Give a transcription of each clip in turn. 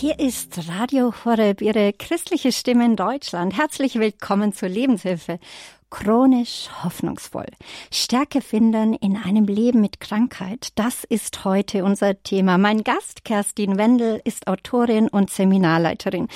Hier ist Radio Horeb, Ihre christliche Stimme in Deutschland. Herzlich willkommen zur Lebenshilfe. Chronisch hoffnungsvoll. Stärke finden in einem Leben mit Krankheit. Das ist heute unser Thema. Mein Gast, Kerstin Wendel, ist Autorin und Seminarleiterin.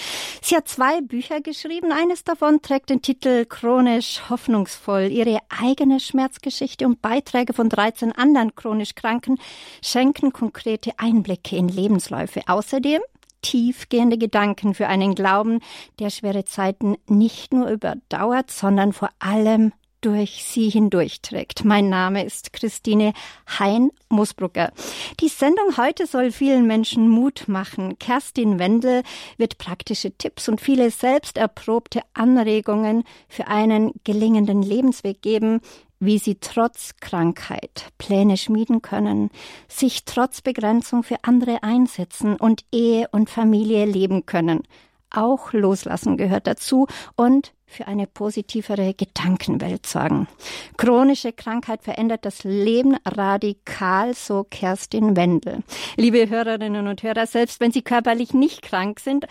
Sie hat zwei Bücher geschrieben. Eines davon trägt den Titel Chronisch hoffnungsvoll. Ihre eigene Schmerzgeschichte und Beiträge von 13 anderen chronisch Kranken schenken konkrete Einblicke in Lebensläufe. Außerdem tiefgehende Gedanken für einen Glauben, der schwere Zeiten nicht nur überdauert, sondern vor allem durch sie hindurchträgt. Mein Name ist Christine Hein-Musbrucker. Die Sendung heute soll vielen Menschen Mut machen. Kerstin Wendel wird praktische Tipps und viele selbst erprobte Anregungen für einen gelingenden Lebensweg geben, wie sie trotz Krankheit Pläne schmieden können, sich trotz Begrenzung für andere einsetzen und Ehe und Familie leben können. Auch Loslassen gehört dazu und für eine positivere Gedankenwelt sorgen. Chronische Krankheit verändert das Leben radikal, so Kerstin Wendel. Liebe Hörerinnen und Hörer, selbst wenn Sie körperlich nicht krank sind,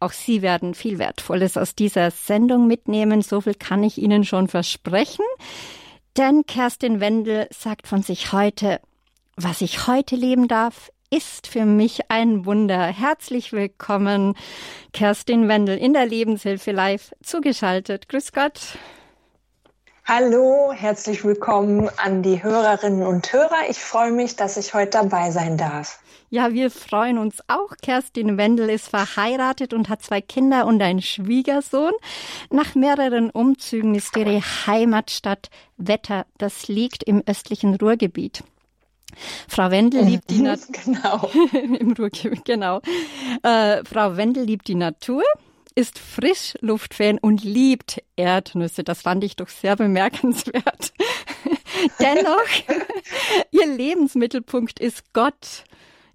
auch Sie werden viel Wertvolles aus dieser Sendung mitnehmen. So viel kann ich Ihnen schon versprechen. Denn Kerstin Wendel sagt von sich heute, was ich heute leben darf, ist für mich ein Wunder. Herzlich willkommen, Kerstin Wendel in der Lebenshilfe live zugeschaltet. Grüß Gott. Hallo, herzlich willkommen an die Hörerinnen und Hörer. Ich freue mich, dass ich heute dabei sein darf. Ja, wir freuen uns auch. Kerstin Wendel ist verheiratet und hat zwei Kinder und einen Schwiegersohn. Nach mehreren Umzügen ist ihre Heimatstadt Wetter. Das liegt im östlichen Ruhrgebiet. Frau Wendel liebt die Natur. Genau. Im Ruhrgebiet, genau. Äh, Frau Wendel liebt die Natur ist Frischluftfan und liebt Erdnüsse. Das fand ich doch sehr bemerkenswert. Dennoch, ihr Lebensmittelpunkt ist Gott.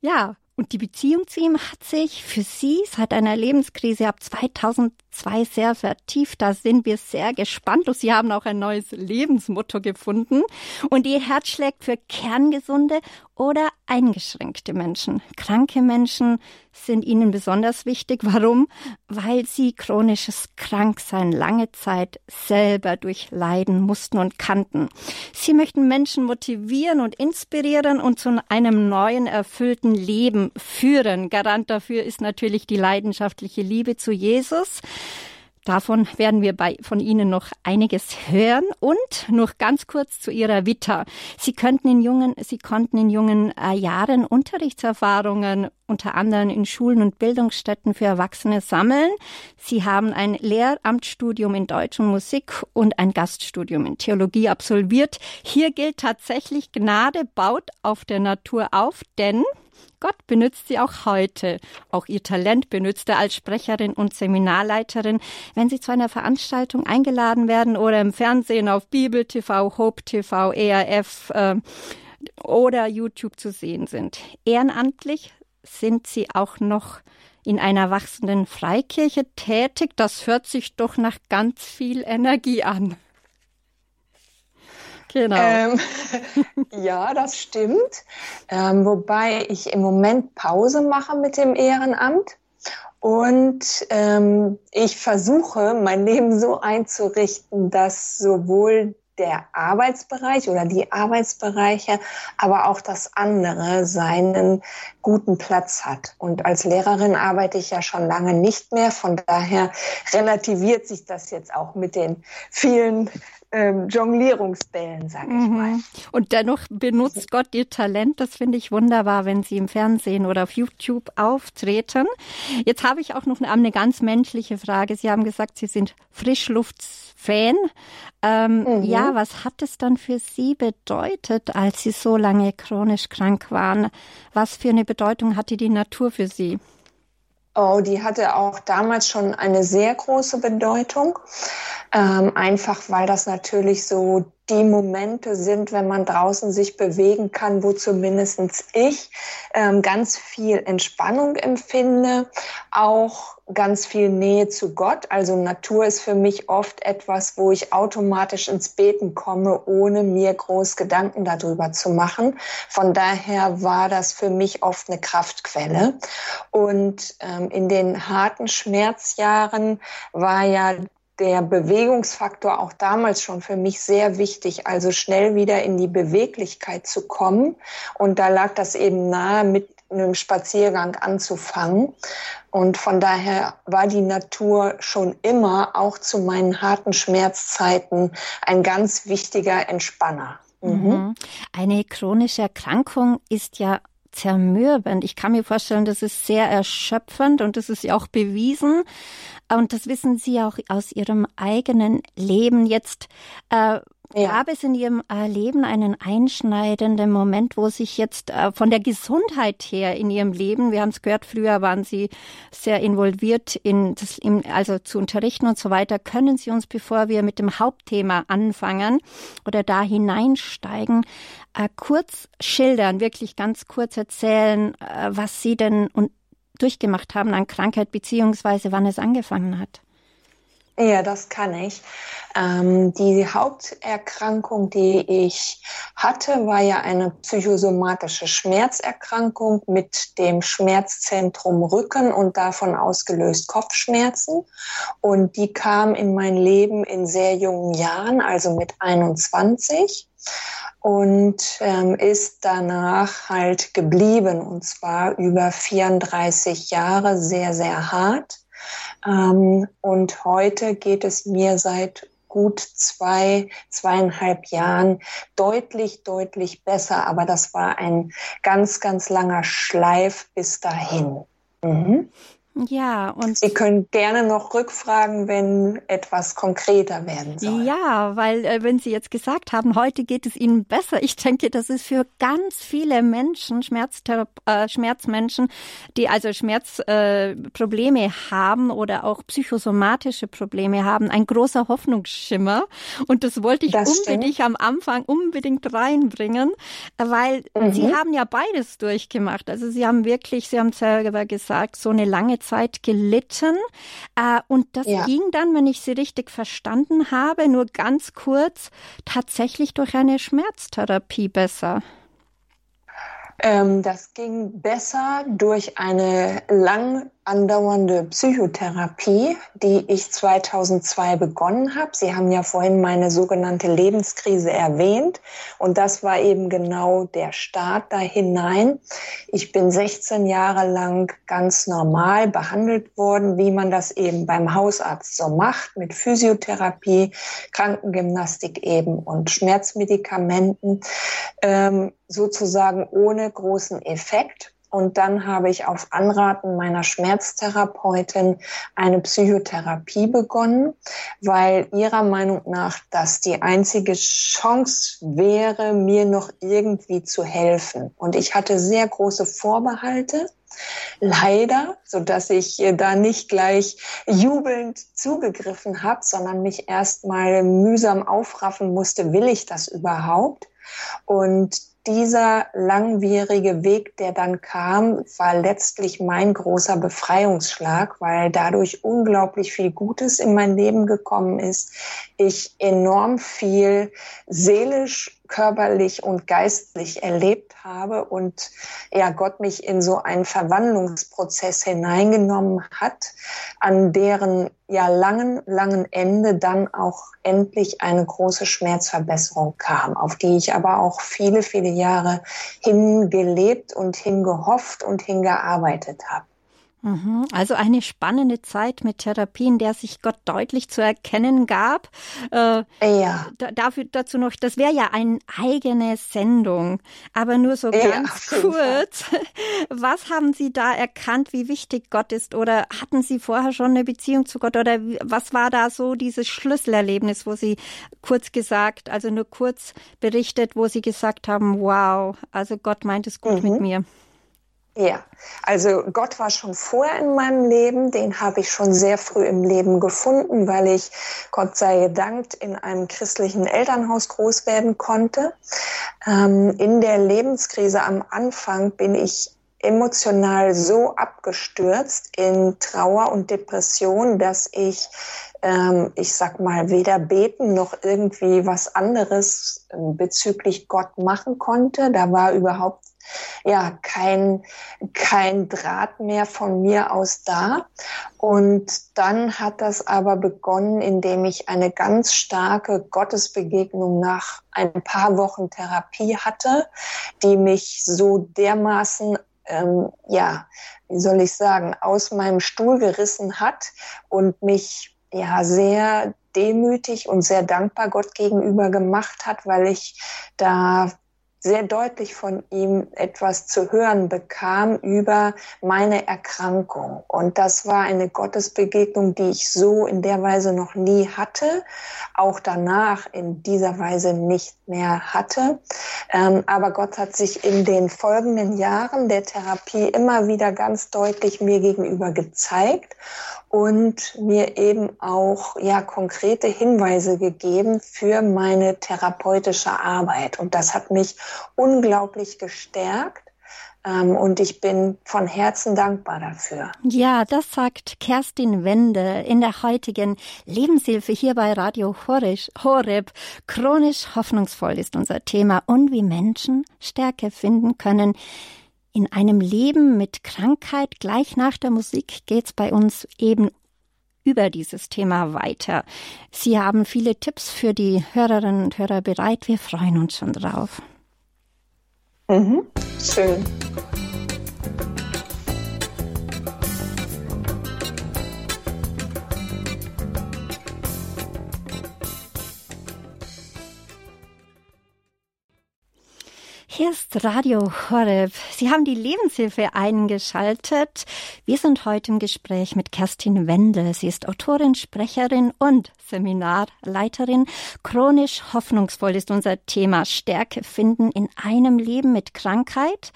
Ja, und die Beziehung zu ihm hat sich für sie seit einer Lebenskrise ab 2002 sehr vertieft. Da sind wir sehr gespannt. Und sie haben auch ein neues Lebensmotto gefunden. Und ihr Herz schlägt für kerngesunde oder eingeschränkte Menschen. Kranke Menschen sind ihnen besonders wichtig. Warum? Weil sie chronisches Kranksein lange Zeit selber durchleiden mussten und kannten. Sie möchten Menschen motivieren und inspirieren und zu einem neuen, erfüllten Leben führen. Garant dafür ist natürlich die leidenschaftliche Liebe zu Jesus. Davon werden wir bei, von Ihnen noch einiges hören. Und noch ganz kurz zu Ihrer Vita. Sie könnten in jungen, Sie konnten in jungen äh, Jahren Unterrichtserfahrungen unter anderem in Schulen und Bildungsstätten für Erwachsene sammeln. Sie haben ein Lehramtsstudium in Deutsch und Musik und ein Gaststudium in Theologie absolviert. Hier gilt tatsächlich Gnade baut auf der Natur auf, denn Gott benutzt sie auch heute. Auch ihr Talent benutzt er als Sprecherin und Seminarleiterin, wenn sie zu einer Veranstaltung eingeladen werden oder im Fernsehen auf Bibel TV, Hope TV, ERF äh, oder YouTube zu sehen sind. Ehrenamtlich sind sie auch noch in einer wachsenden Freikirche tätig. Das hört sich doch nach ganz viel Energie an. Genau. Ähm, ja, das stimmt. Ähm, wobei ich im Moment Pause mache mit dem Ehrenamt. Und ähm, ich versuche, mein Leben so einzurichten, dass sowohl der Arbeitsbereich oder die Arbeitsbereiche, aber auch das andere seinen guten Platz hat. Und als Lehrerin arbeite ich ja schon lange nicht mehr. Von daher relativiert sich das jetzt auch mit den vielen ähm, Jonglierungsbällen, sag ich mhm. mal. Und dennoch benutzt Gott ihr Talent. Das finde ich wunderbar, wenn Sie im Fernsehen oder auf YouTube auftreten. Jetzt habe ich auch noch eine, eine ganz menschliche Frage. Sie haben gesagt, Sie sind Frischluftfan. Ähm, mhm. Ja, was hat es dann für Sie bedeutet, als Sie so lange chronisch krank waren? Was für eine Bedeutung hatte die Natur für Sie? Oh, die hatte auch damals schon eine sehr große Bedeutung. Ähm, einfach weil das natürlich so die Momente sind, wenn man draußen sich bewegen kann, wo zumindest ich ähm, ganz viel Entspannung empfinde, auch ganz viel Nähe zu Gott. Also Natur ist für mich oft etwas, wo ich automatisch ins Beten komme, ohne mir groß Gedanken darüber zu machen. Von daher war das für mich oft eine Kraftquelle. Und ähm, in den harten Schmerzjahren war ja der Bewegungsfaktor auch damals schon für mich sehr wichtig, also schnell wieder in die Beweglichkeit zu kommen. Und da lag das eben nahe, mit einem Spaziergang anzufangen. Und von daher war die Natur schon immer, auch zu meinen harten Schmerzzeiten, ein ganz wichtiger Entspanner. Mhm. mhm. Eine chronische Erkrankung ist ja zermürbend. Ich kann mir vorstellen, das ist sehr erschöpfend und das ist ja auch bewiesen. Und das wissen Sie auch aus Ihrem eigenen Leben. Jetzt äh, ja. gab es in Ihrem äh, Leben einen einschneidenden Moment, wo sich jetzt äh, von der Gesundheit her in Ihrem Leben, wir haben es gehört, früher waren Sie sehr involviert in das, in, also zu unterrichten und so weiter. Können Sie uns, bevor wir mit dem Hauptthema anfangen oder da hineinsteigen, äh, kurz schildern, wirklich ganz kurz erzählen, äh, was Sie denn und durchgemacht haben an Krankheit, beziehungsweise wann es angefangen hat? Ja, das kann ich. Ähm, die Haupterkrankung, die ich hatte, war ja eine psychosomatische Schmerzerkrankung mit dem Schmerzzentrum Rücken und davon ausgelöst Kopfschmerzen. Und die kam in mein Leben in sehr jungen Jahren, also mit 21 und ähm, ist danach halt geblieben und zwar über 34 Jahre sehr, sehr hart. Ähm, und heute geht es mir seit gut zwei, zweieinhalb Jahren deutlich, deutlich besser. Aber das war ein ganz, ganz langer Schleif bis dahin. Mhm. Ja, und Sie können gerne noch rückfragen, wenn etwas konkreter werden soll. Ja, weil äh, wenn Sie jetzt gesagt haben, heute geht es Ihnen besser, ich denke, das ist für ganz viele Menschen, äh, Schmerzmenschen, die also Schmerzprobleme äh, haben oder auch psychosomatische Probleme haben, ein großer Hoffnungsschimmer. Und das wollte ich das unbedingt stimmt. am Anfang unbedingt reinbringen, weil mhm. Sie haben ja beides durchgemacht. Also Sie haben wirklich, Sie haben selber gesagt, so eine lange Zeit gelitten. Äh, und das ja. ging dann, wenn ich Sie richtig verstanden habe, nur ganz kurz tatsächlich durch eine Schmerztherapie besser. Ähm, das ging besser durch eine lang andauernde Psychotherapie, die ich 2002 begonnen habe. Sie haben ja vorhin meine sogenannte Lebenskrise erwähnt und das war eben genau der Start da hinein. Ich bin 16 Jahre lang ganz normal behandelt worden, wie man das eben beim Hausarzt so macht, mit Physiotherapie, Krankengymnastik eben und Schmerzmedikamenten, ähm, sozusagen ohne großen Effekt. Und dann habe ich auf Anraten meiner Schmerztherapeutin eine Psychotherapie begonnen, weil ihrer Meinung nach das die einzige Chance wäre, mir noch irgendwie zu helfen. Und ich hatte sehr große Vorbehalte. Leider, so dass ich da nicht gleich jubelnd zugegriffen habe, sondern mich erst mal mühsam aufraffen musste, will ich das überhaupt? Und dieser langwierige Weg, der dann kam, war letztlich mein großer Befreiungsschlag, weil dadurch unglaublich viel Gutes in mein Leben gekommen ist. Ich enorm viel seelisch körperlich und geistlich erlebt habe und ja Gott mich in so einen Verwandlungsprozess hineingenommen hat, an deren ja langen, langen Ende dann auch endlich eine große Schmerzverbesserung kam, auf die ich aber auch viele, viele Jahre hingelebt und hingehofft und hingearbeitet habe. Mhm. Also eine spannende Zeit mit Therapien, der sich Gott deutlich zu erkennen gab. Äh, ja. dafür, dazu noch, das wäre ja eine eigene Sendung, aber nur so ja, ganz kurz. Was haben Sie da erkannt, wie wichtig Gott ist? Oder hatten Sie vorher schon eine Beziehung zu Gott? Oder was war da so dieses Schlüsselerlebnis, wo Sie kurz gesagt, also nur kurz berichtet, wo Sie gesagt haben, wow, also Gott meint es gut mhm. mit mir? Ja, also Gott war schon vorher in meinem Leben, den habe ich schon sehr früh im Leben gefunden, weil ich, Gott sei gedankt, in einem christlichen Elternhaus groß werden konnte. Ähm, in der Lebenskrise am Anfang bin ich emotional so abgestürzt in Trauer und Depression, dass ich, ähm, ich sag mal, weder beten noch irgendwie was anderes ähm, bezüglich Gott machen konnte. Da war überhaupt ja kein, kein Draht mehr von mir aus da. Und dann hat das aber begonnen, indem ich eine ganz starke Gottesbegegnung nach ein paar Wochen Therapie hatte, die mich so dermaßen ähm, ja, wie soll ich sagen, aus meinem Stuhl gerissen hat und mich ja sehr demütig und sehr dankbar Gott gegenüber gemacht hat, weil ich da sehr deutlich von ihm etwas zu hören bekam über meine Erkrankung. Und das war eine Gottesbegegnung, die ich so in der Weise noch nie hatte, auch danach in dieser Weise nicht mehr hatte. Ähm, aber Gott hat sich in den folgenden Jahren der Therapie immer wieder ganz deutlich mir gegenüber gezeigt und mir eben auch ja konkrete Hinweise gegeben für meine therapeutische Arbeit und das hat mich unglaublich gestärkt ähm, und ich bin von Herzen dankbar dafür. Ja, das sagt Kerstin Wende in der heutigen Lebenshilfe hier bei Radio Horeb. Chronisch hoffnungsvoll ist unser Thema und wie Menschen Stärke finden können in einem Leben mit Krankheit. Gleich nach der Musik geht's bei uns eben über dieses Thema weiter. Sie haben viele Tipps für die Hörerinnen und Hörer bereit. Wir freuen uns schon drauf. Mhm. Schön. Hier ist Radio Horeb. Sie haben die Lebenshilfe eingeschaltet. Wir sind heute im Gespräch mit Kerstin Wendel. Sie ist Autorin, Sprecherin und Seminarleiterin. Chronisch hoffnungsvoll ist unser Thema Stärke finden in einem Leben mit Krankheit.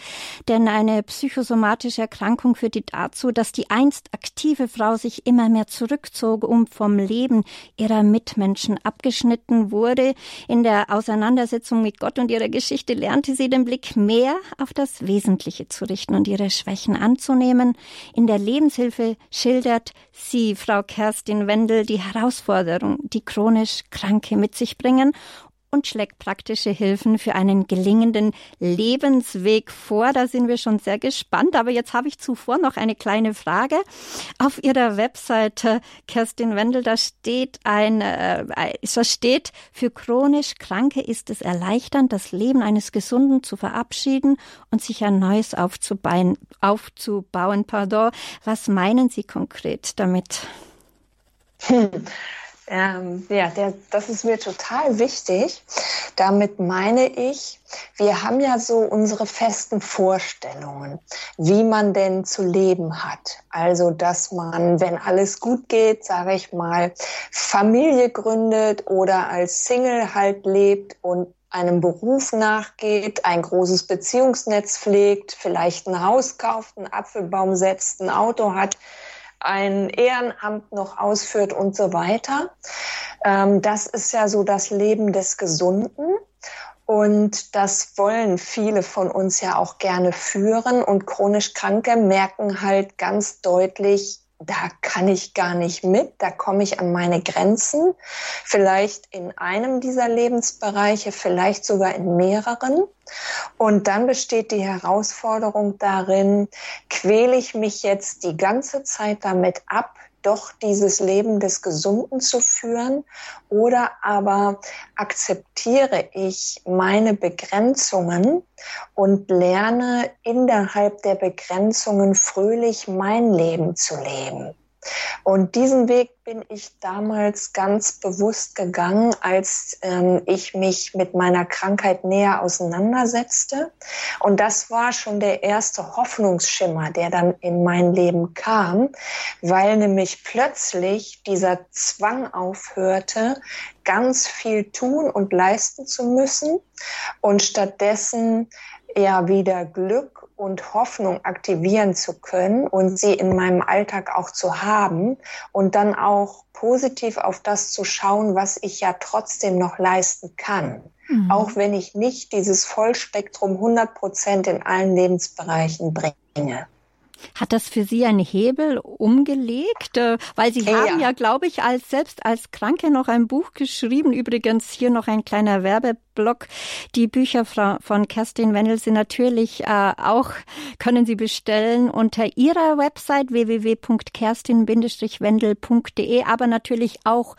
Denn eine psychosomatische Erkrankung führte dazu, dass die einst aktive Frau sich immer mehr zurückzog, um vom Leben ihrer Mitmenschen abgeschnitten wurde. In der Auseinandersetzung mit Gott und ihrer Geschichte lernte sie den Blick mehr auf das Wesentliche zu richten und ihre Schwächen anzunehmen. In der Lebenshilfe schildert sie, Frau Kerstin Wendel, die Herausforderung, die chronisch Kranke mit sich bringen und schlägt praktische Hilfen für einen gelingenden Lebensweg vor. Da sind wir schon sehr gespannt. Aber jetzt habe ich zuvor noch eine kleine Frage. Auf Ihrer Webseite, Kerstin Wendel, da steht ein, äh, da steht, für chronisch Kranke ist es erleichternd, das Leben eines Gesunden zu verabschieden und sich ein neues aufzubauen. aufzubauen. Pardon. Was meinen Sie konkret damit? Hm. Ähm, ja, der, das ist mir total wichtig. Damit meine ich, wir haben ja so unsere festen Vorstellungen, wie man denn zu leben hat. Also, dass man, wenn alles gut geht, sage ich mal, Familie gründet oder als Single halt lebt und einem Beruf nachgeht, ein großes Beziehungsnetz pflegt, vielleicht ein Haus kauft, einen Apfelbaum setzt, ein Auto hat ein Ehrenamt noch ausführt und so weiter. Ähm, das ist ja so das Leben des Gesunden. Und das wollen viele von uns ja auch gerne führen. Und chronisch Kranke merken halt ganz deutlich, da kann ich gar nicht mit, da komme ich an meine Grenzen, vielleicht in einem dieser Lebensbereiche, vielleicht sogar in mehreren. Und dann besteht die Herausforderung darin, quäle ich mich jetzt die ganze Zeit damit ab, doch dieses Leben des Gesunden zu führen oder aber akzeptiere ich meine Begrenzungen und lerne innerhalb der Begrenzungen fröhlich mein Leben zu leben. Und diesen Weg bin ich damals ganz bewusst gegangen, als ähm, ich mich mit meiner Krankheit näher auseinandersetzte. Und das war schon der erste Hoffnungsschimmer, der dann in mein Leben kam, weil nämlich plötzlich dieser Zwang aufhörte, ganz viel tun und leisten zu müssen und stattdessen ja wieder Glück und Hoffnung aktivieren zu können und sie in meinem Alltag auch zu haben und dann auch positiv auf das zu schauen, was ich ja trotzdem noch leisten kann. Mhm. Auch wenn ich nicht dieses Vollspektrum 100 Prozent in allen Lebensbereichen bringe. Hat das für Sie einen Hebel umgelegt? Äh, weil Sie ja. haben ja, glaube ich, als selbst als Kranke noch ein Buch geschrieben. Übrigens hier noch ein kleiner Werbeblock. Die Bücher von Kerstin Wendel sind natürlich äh, auch, können Sie bestellen unter ihrer Website www.kerstin-wendel.de, aber natürlich auch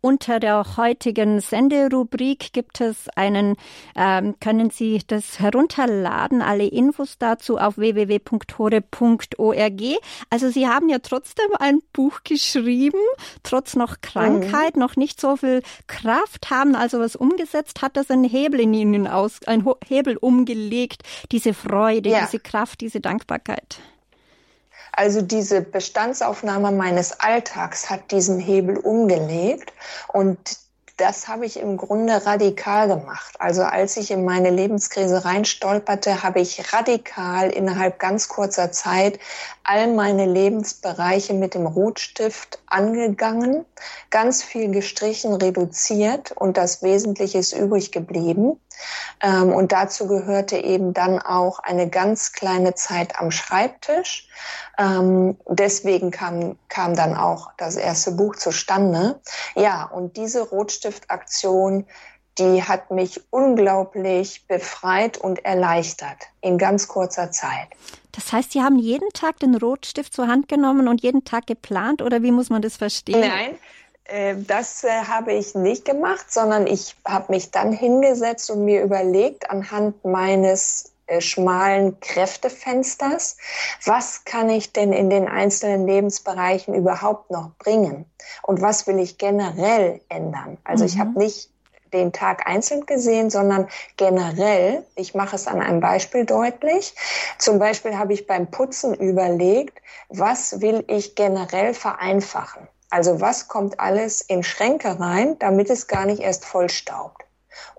unter der heutigen Senderubrik gibt es einen, ähm, können Sie das herunterladen, alle Infos dazu auf www.hore.org. Also Sie haben ja trotzdem ein Buch geschrieben, trotz noch Krankheit, mhm. noch nicht so viel Kraft, haben also was umgesetzt, hat das einen Hebel in Ihnen aus, ein Hebel umgelegt, diese Freude, ja. diese Kraft, diese Dankbarkeit. Also diese Bestandsaufnahme meines Alltags hat diesen Hebel umgelegt und das habe ich im Grunde radikal gemacht. Also als ich in meine Lebenskrise reinstolperte, habe ich radikal innerhalb ganz kurzer Zeit all meine Lebensbereiche mit dem Rotstift angegangen, ganz viel gestrichen, reduziert und das Wesentliche ist übrig geblieben. Ähm, und dazu gehörte eben dann auch eine ganz kleine Zeit am Schreibtisch. Ähm, deswegen kam, kam dann auch das erste Buch zustande. Ja, und diese Rotstiftaktion, die hat mich unglaublich befreit und erleichtert in ganz kurzer Zeit. Das heißt, Sie haben jeden Tag den Rotstift zur Hand genommen und jeden Tag geplant oder wie muss man das verstehen? Nein, das äh, habe ich nicht gemacht, sondern ich habe mich dann hingesetzt und mir überlegt anhand meines äh, schmalen Kräftefensters, was kann ich denn in den einzelnen Lebensbereichen überhaupt noch bringen und was will ich generell ändern. Also mhm. ich habe nicht den Tag einzeln gesehen, sondern generell, ich mache es an einem Beispiel deutlich. Zum Beispiel habe ich beim Putzen überlegt, was will ich generell vereinfachen? Also was kommt alles in Schränke rein, damit es gar nicht erst vollstaubt?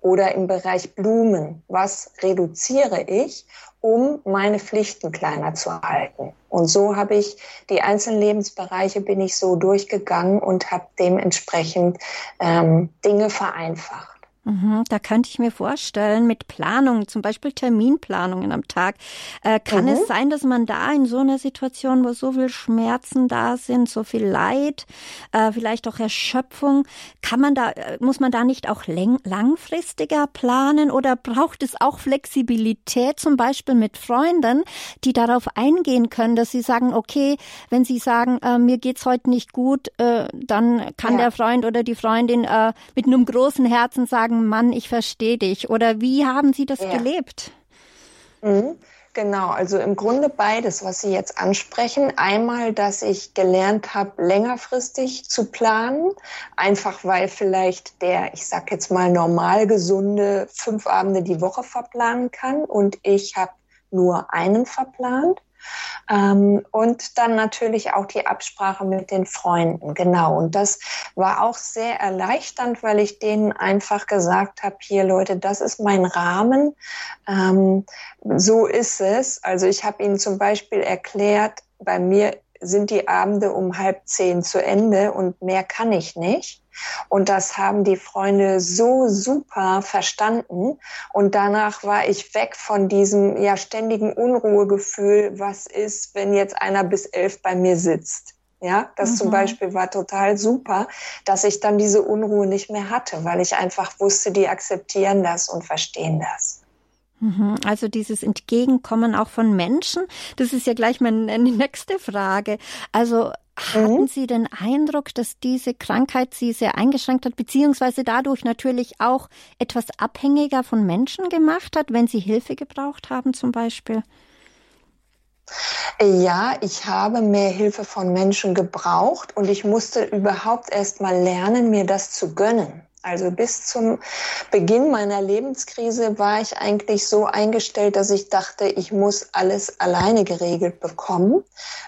Oder im Bereich Blumen, was reduziere ich, um meine Pflichten kleiner zu halten? Und so habe ich die einzelnen Lebensbereiche bin ich so durchgegangen und habe dementsprechend ähm, Dinge vereinfacht. Mhm, da könnte ich mir vorstellen, mit Planungen, zum Beispiel Terminplanungen am Tag, äh, kann mhm. es sein, dass man da in so einer Situation, wo so viel Schmerzen da sind, so viel Leid, äh, vielleicht auch Erschöpfung, kann man da, äh, muss man da nicht auch langfristiger planen oder braucht es auch Flexibilität, zum Beispiel mit Freunden, die darauf eingehen können, dass sie sagen, okay, wenn sie sagen, äh, mir geht's heute nicht gut, dann kann ja. der Freund oder die Freundin mit einem großen Herzen sagen, sagen, Mann, ich verstehe dich? Oder wie haben Sie das ja. gelebt? Mhm. Genau, also im Grunde beides, was Sie jetzt ansprechen. Einmal, dass ich gelernt habe, längerfristig zu planen, einfach weil vielleicht der, ich sag jetzt mal, normal gesunde fünf Abende die Woche verplanen kann und ich habe nur einen verplant. Ähm, und dann natürlich auch die Absprache mit den Freunden, genau. Und das war auch sehr erleichternd, weil ich denen einfach gesagt habe, hier Leute, das ist mein Rahmen, ähm, so ist es. Also ich habe ihnen zum Beispiel erklärt, bei mir sind die Abende um halb zehn zu Ende und mehr kann ich nicht. Und das haben die Freunde so super verstanden. Und danach war ich weg von diesem ja ständigen Unruhegefühl, was ist, wenn jetzt einer bis elf bei mir sitzt. Ja, das mhm. zum Beispiel war total super, dass ich dann diese Unruhe nicht mehr hatte, weil ich einfach wusste, die akzeptieren das und verstehen das. Mhm. Also dieses Entgegenkommen auch von Menschen, das ist ja gleich meine nächste Frage. Also hatten mhm. Sie den Eindruck, dass diese Krankheit Sie sehr eingeschränkt hat, beziehungsweise dadurch natürlich auch etwas abhängiger von Menschen gemacht hat, wenn Sie Hilfe gebraucht haben zum Beispiel? Ja, ich habe mehr Hilfe von Menschen gebraucht und ich musste überhaupt erst mal lernen, mir das zu gönnen. Also bis zum Beginn meiner Lebenskrise war ich eigentlich so eingestellt, dass ich dachte, ich muss alles alleine geregelt bekommen,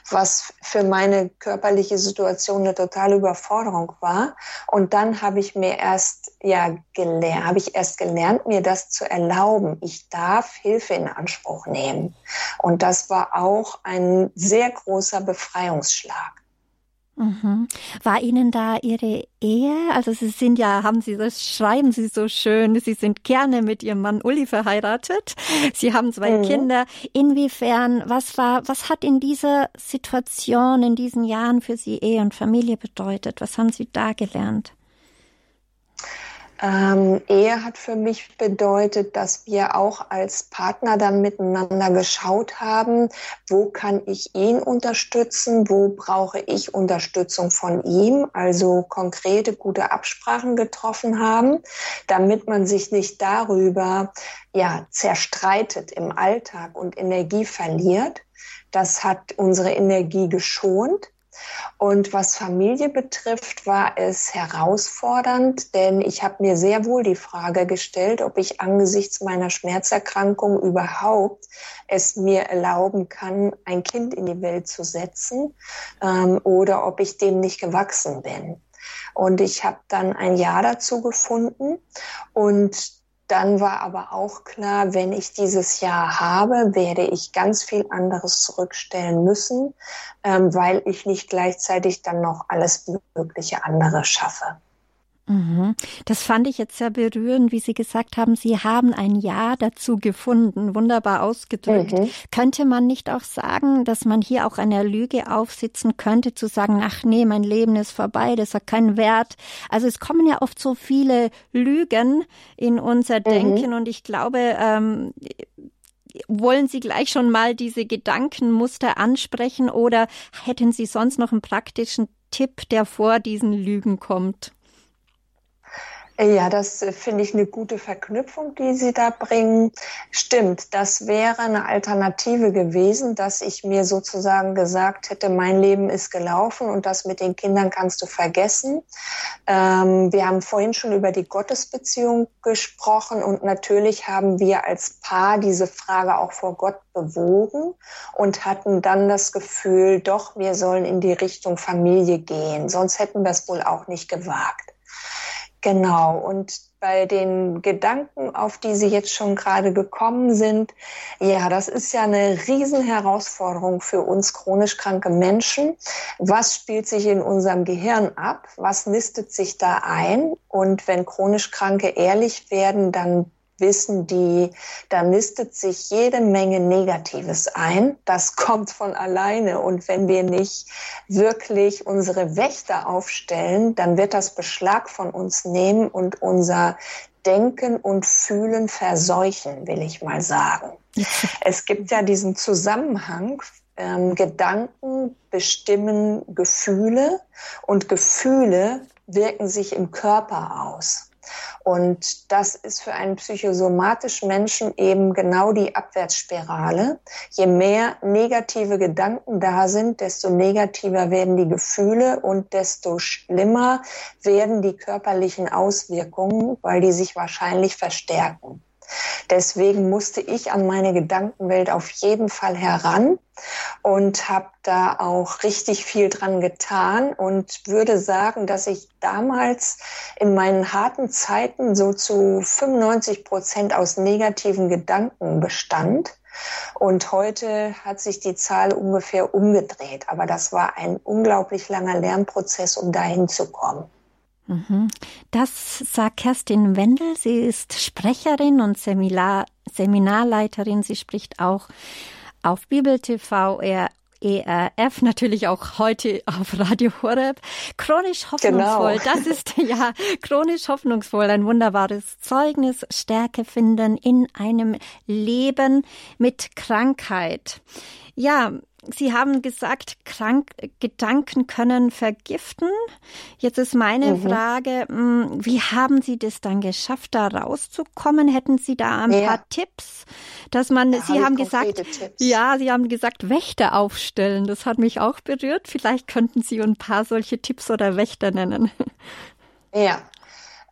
was für meine körperliche Situation eine totale Überforderung war. Und dann habe ich mir erst ja gelernt, habe ich erst gelernt, mir das zu erlauben. Ich darf Hilfe in Anspruch nehmen. Und das war auch ein sehr großer Befreiungsschlag. Mhm. War Ihnen da Ihre Ehe, also Sie sind ja, haben Sie das, schreiben Sie so schön, Sie sind gerne mit Ihrem Mann Uli verheiratet. Sie haben zwei mhm. Kinder. Inwiefern, was war, was hat in dieser Situation, in diesen Jahren für Sie Ehe und Familie bedeutet? Was haben Sie da gelernt? Ähm, Ehe hat für mich bedeutet, dass wir auch als Partner dann miteinander geschaut haben, wo kann ich ihn unterstützen, wo brauche ich Unterstützung von ihm, also konkrete gute Absprachen getroffen haben, damit man sich nicht darüber ja zerstreitet im Alltag und Energie verliert. Das hat unsere Energie geschont. Und was Familie betrifft, war es herausfordernd, denn ich habe mir sehr wohl die Frage gestellt, ob ich angesichts meiner Schmerzerkrankung überhaupt es mir erlauben kann, ein Kind in die Welt zu setzen ähm, oder ob ich dem nicht gewachsen bin. Und ich habe dann ein Ja dazu gefunden und dann war aber auch klar, wenn ich dieses Jahr habe, werde ich ganz viel anderes zurückstellen müssen, ähm, weil ich nicht gleichzeitig dann noch alles Mögliche andere schaffe. Mhm. Das fand ich jetzt sehr berührend, wie Sie gesagt haben, Sie haben ein Ja dazu gefunden. Wunderbar ausgedrückt. Mhm. Könnte man nicht auch sagen, dass man hier auch einer Lüge aufsitzen könnte, zu sagen, ach nee, mein Leben ist vorbei, das hat keinen Wert. Also es kommen ja oft so viele Lügen in unser mhm. Denken und ich glaube, ähm, wollen Sie gleich schon mal diese Gedankenmuster ansprechen oder hätten Sie sonst noch einen praktischen Tipp, der vor diesen Lügen kommt? Ja, das finde ich eine gute Verknüpfung, die Sie da bringen. Stimmt, das wäre eine Alternative gewesen, dass ich mir sozusagen gesagt hätte, mein Leben ist gelaufen und das mit den Kindern kannst du vergessen. Ähm, wir haben vorhin schon über die Gottesbeziehung gesprochen und natürlich haben wir als Paar diese Frage auch vor Gott bewogen und hatten dann das Gefühl, doch, wir sollen in die Richtung Familie gehen. Sonst hätten wir es wohl auch nicht gewagt. Genau. Und bei den Gedanken, auf die Sie jetzt schon gerade gekommen sind, ja, das ist ja eine Riesenherausforderung für uns chronisch kranke Menschen. Was spielt sich in unserem Gehirn ab? Was nistet sich da ein? Und wenn chronisch Kranke ehrlich werden, dann wissen die, da nistet sich jede Menge Negatives ein. Das kommt von alleine. Und wenn wir nicht wirklich unsere Wächter aufstellen, dann wird das Beschlag von uns nehmen und unser Denken und Fühlen verseuchen, will ich mal sagen. Es gibt ja diesen Zusammenhang, ähm, Gedanken bestimmen Gefühle und Gefühle wirken sich im Körper aus. Und das ist für einen psychosomatischen Menschen eben genau die Abwärtsspirale. Je mehr negative Gedanken da sind, desto negativer werden die Gefühle und desto schlimmer werden die körperlichen Auswirkungen, weil die sich wahrscheinlich verstärken. Deswegen musste ich an meine Gedankenwelt auf jeden Fall heran und habe da auch richtig viel dran getan und würde sagen, dass ich damals in meinen harten Zeiten so zu 95 Prozent aus negativen Gedanken bestand. Und heute hat sich die Zahl ungefähr umgedreht. Aber das war ein unglaublich langer Lernprozess, um dahin zu kommen. Das sagt Kerstin Wendel. Sie ist Sprecherin und Seminar Seminarleiterin. Sie spricht auch auf Bibel TV, ERF, natürlich auch heute auf Radio Horeb. Chronisch hoffnungsvoll, genau. das ist ja chronisch hoffnungsvoll, ein wunderbares Zeugnis, Stärke finden in einem Leben mit Krankheit. Ja, Sie haben gesagt, krank, Gedanken können vergiften. Jetzt ist meine mhm. Frage, hm, wie haben Sie das dann geschafft, da rauszukommen? Hätten Sie da ein ja. paar Tipps, dass man, da Sie haben gesagt, Tipps. ja, Sie haben gesagt, Wächter aufstellen. Das hat mich auch berührt. Vielleicht könnten Sie ein paar solche Tipps oder Wächter nennen. Ja,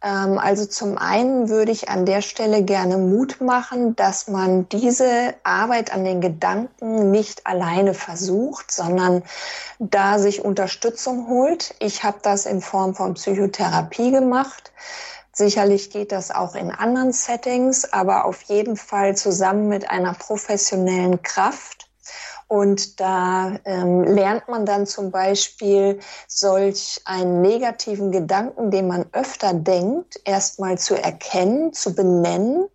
also zum einen würde ich an der Stelle gerne Mut machen, dass man diese Arbeit an den Gedanken nicht alleine versucht, sondern da sich Unterstützung holt. Ich habe das in Form von Psychotherapie gemacht. Sicherlich geht das auch in anderen Settings, aber auf jeden Fall zusammen mit einer professionellen Kraft. Und da ähm, lernt man dann zum Beispiel solch einen negativen Gedanken, den man öfter denkt, erstmal zu erkennen, zu benennen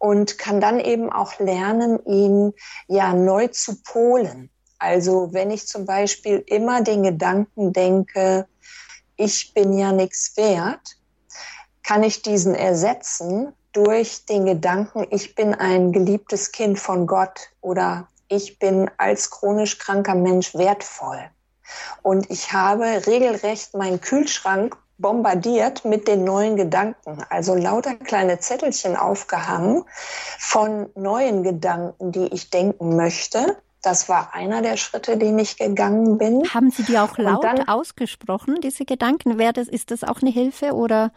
und kann dann eben auch lernen, ihn ja neu zu polen. Also wenn ich zum Beispiel immer den Gedanken denke, ich bin ja nichts wert, kann ich diesen ersetzen durch den Gedanken, ich bin ein geliebtes Kind von Gott oder ich bin als chronisch kranker Mensch wertvoll. Und ich habe regelrecht meinen Kühlschrank bombardiert mit den neuen Gedanken. Also lauter kleine Zettelchen aufgehangen von neuen Gedanken, die ich denken möchte. Das war einer der Schritte, den ich gegangen bin. Haben Sie die auch laut dann, ausgesprochen, diese Gedanken? Wäre das, ist das auch eine Hilfe oder?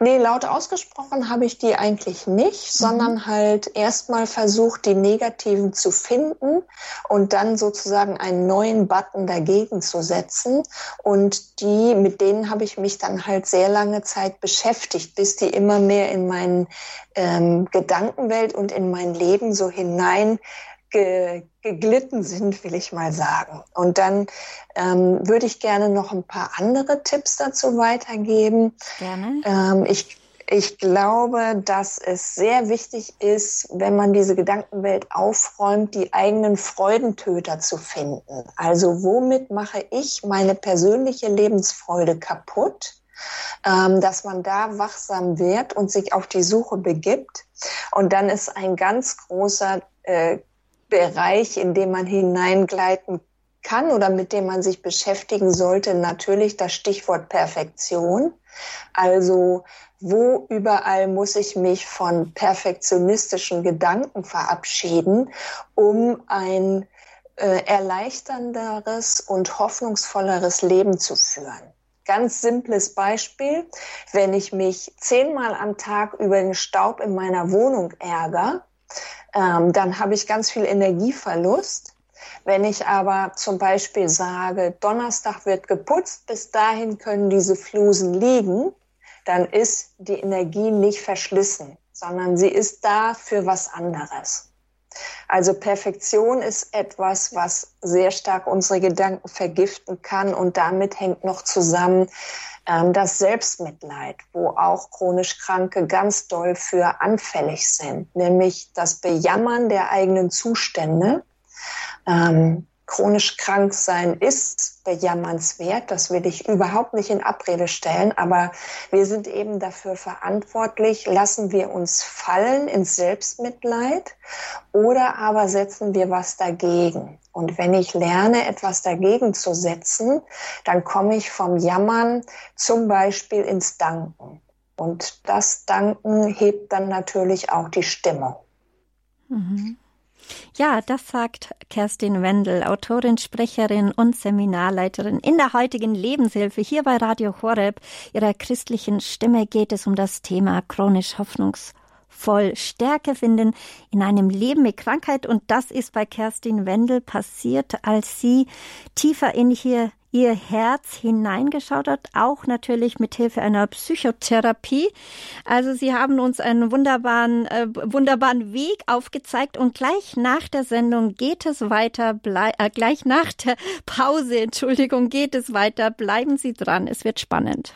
Nee, laut ausgesprochen habe ich die eigentlich nicht, mhm. sondern halt erstmal versucht, die negativen zu finden und dann sozusagen einen neuen Button dagegen zu setzen. Und die, mit denen habe ich mich dann halt sehr lange Zeit beschäftigt, bis die immer mehr in meine ähm, Gedankenwelt und in mein Leben so hinein ge, geglitten sind, will ich mal sagen. Und dann ähm, würde ich gerne noch ein paar andere Tipps dazu weitergeben. Gerne. Ähm, ich, ich glaube, dass es sehr wichtig ist, wenn man diese Gedankenwelt aufräumt, die eigenen Freudentöter zu finden. Also womit mache ich meine persönliche Lebensfreude kaputt? Ähm, dass man da wachsam wird und sich auf die Suche begibt. Und dann ist ein ganz großer äh, Bereich, in dem man hineingleiten kann oder mit dem man sich beschäftigen sollte, natürlich das Stichwort Perfektion. Also wo überall muss ich mich von perfektionistischen Gedanken verabschieden, um ein äh, erleichternderes und hoffnungsvolleres Leben zu führen. Ganz simples Beispiel, wenn ich mich zehnmal am Tag über den Staub in meiner Wohnung ärgere, ähm, dann habe ich ganz viel Energieverlust. Wenn ich aber zum Beispiel sage, Donnerstag wird geputzt, bis dahin können diese Flusen liegen, dann ist die Energie nicht verschlissen, sondern sie ist da für was anderes. Also Perfektion ist etwas, was sehr stark unsere Gedanken vergiften kann und damit hängt noch zusammen, das Selbstmitleid, wo auch chronisch Kranke ganz doll für anfällig sind, nämlich das Bejammern der eigenen Zustände. Ähm, chronisch krank sein ist bejammernswert. Das will ich überhaupt nicht in Abrede stellen. Aber wir sind eben dafür verantwortlich. Lassen wir uns fallen ins Selbstmitleid oder aber setzen wir was dagegen? Und wenn ich lerne, etwas dagegen zu setzen, dann komme ich vom Jammern zum Beispiel ins Danken. Und das Danken hebt dann natürlich auch die Stimmung. Mhm. Ja, das sagt Kerstin Wendel, Autorin, Sprecherin und Seminarleiterin in der heutigen Lebenshilfe hier bei Radio Horeb. Ihrer christlichen Stimme geht es um das Thema chronisch hoffnungsvoll Stärke finden in einem Leben mit Krankheit. Und das ist bei Kerstin Wendel passiert, als sie tiefer in hier ihr Herz hineingeschaut hat, auch natürlich mit Hilfe einer Psychotherapie. Also Sie haben uns einen wunderbaren, äh, wunderbaren Weg aufgezeigt und gleich nach der Sendung geht es weiter, äh, gleich nach der Pause, Entschuldigung, geht es weiter. Bleiben Sie dran, es wird spannend.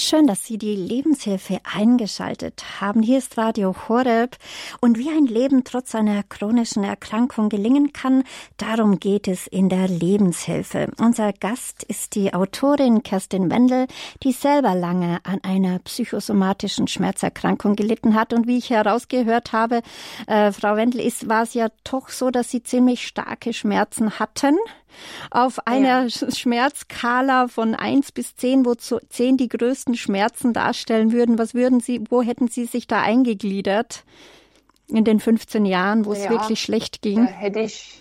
Schön, dass Sie die Lebenshilfe eingeschaltet haben. Hier ist Radio Horeb. Und wie ein Leben trotz einer chronischen Erkrankung gelingen kann, darum geht es in der Lebenshilfe. Unser Gast ist die Autorin Kerstin Wendel, die selber lange an einer psychosomatischen Schmerzerkrankung gelitten hat. Und wie ich herausgehört habe, äh, Frau Wendel, ist, war es ja doch so, dass Sie ziemlich starke Schmerzen hatten auf einer ja. Schmerzskala von eins bis zehn, wo zehn die größten Schmerzen darstellen würden, was würden Sie, wo hätten Sie sich da eingegliedert in den 15 Jahren, wo ja, es wirklich schlecht ging? Da hätte ich,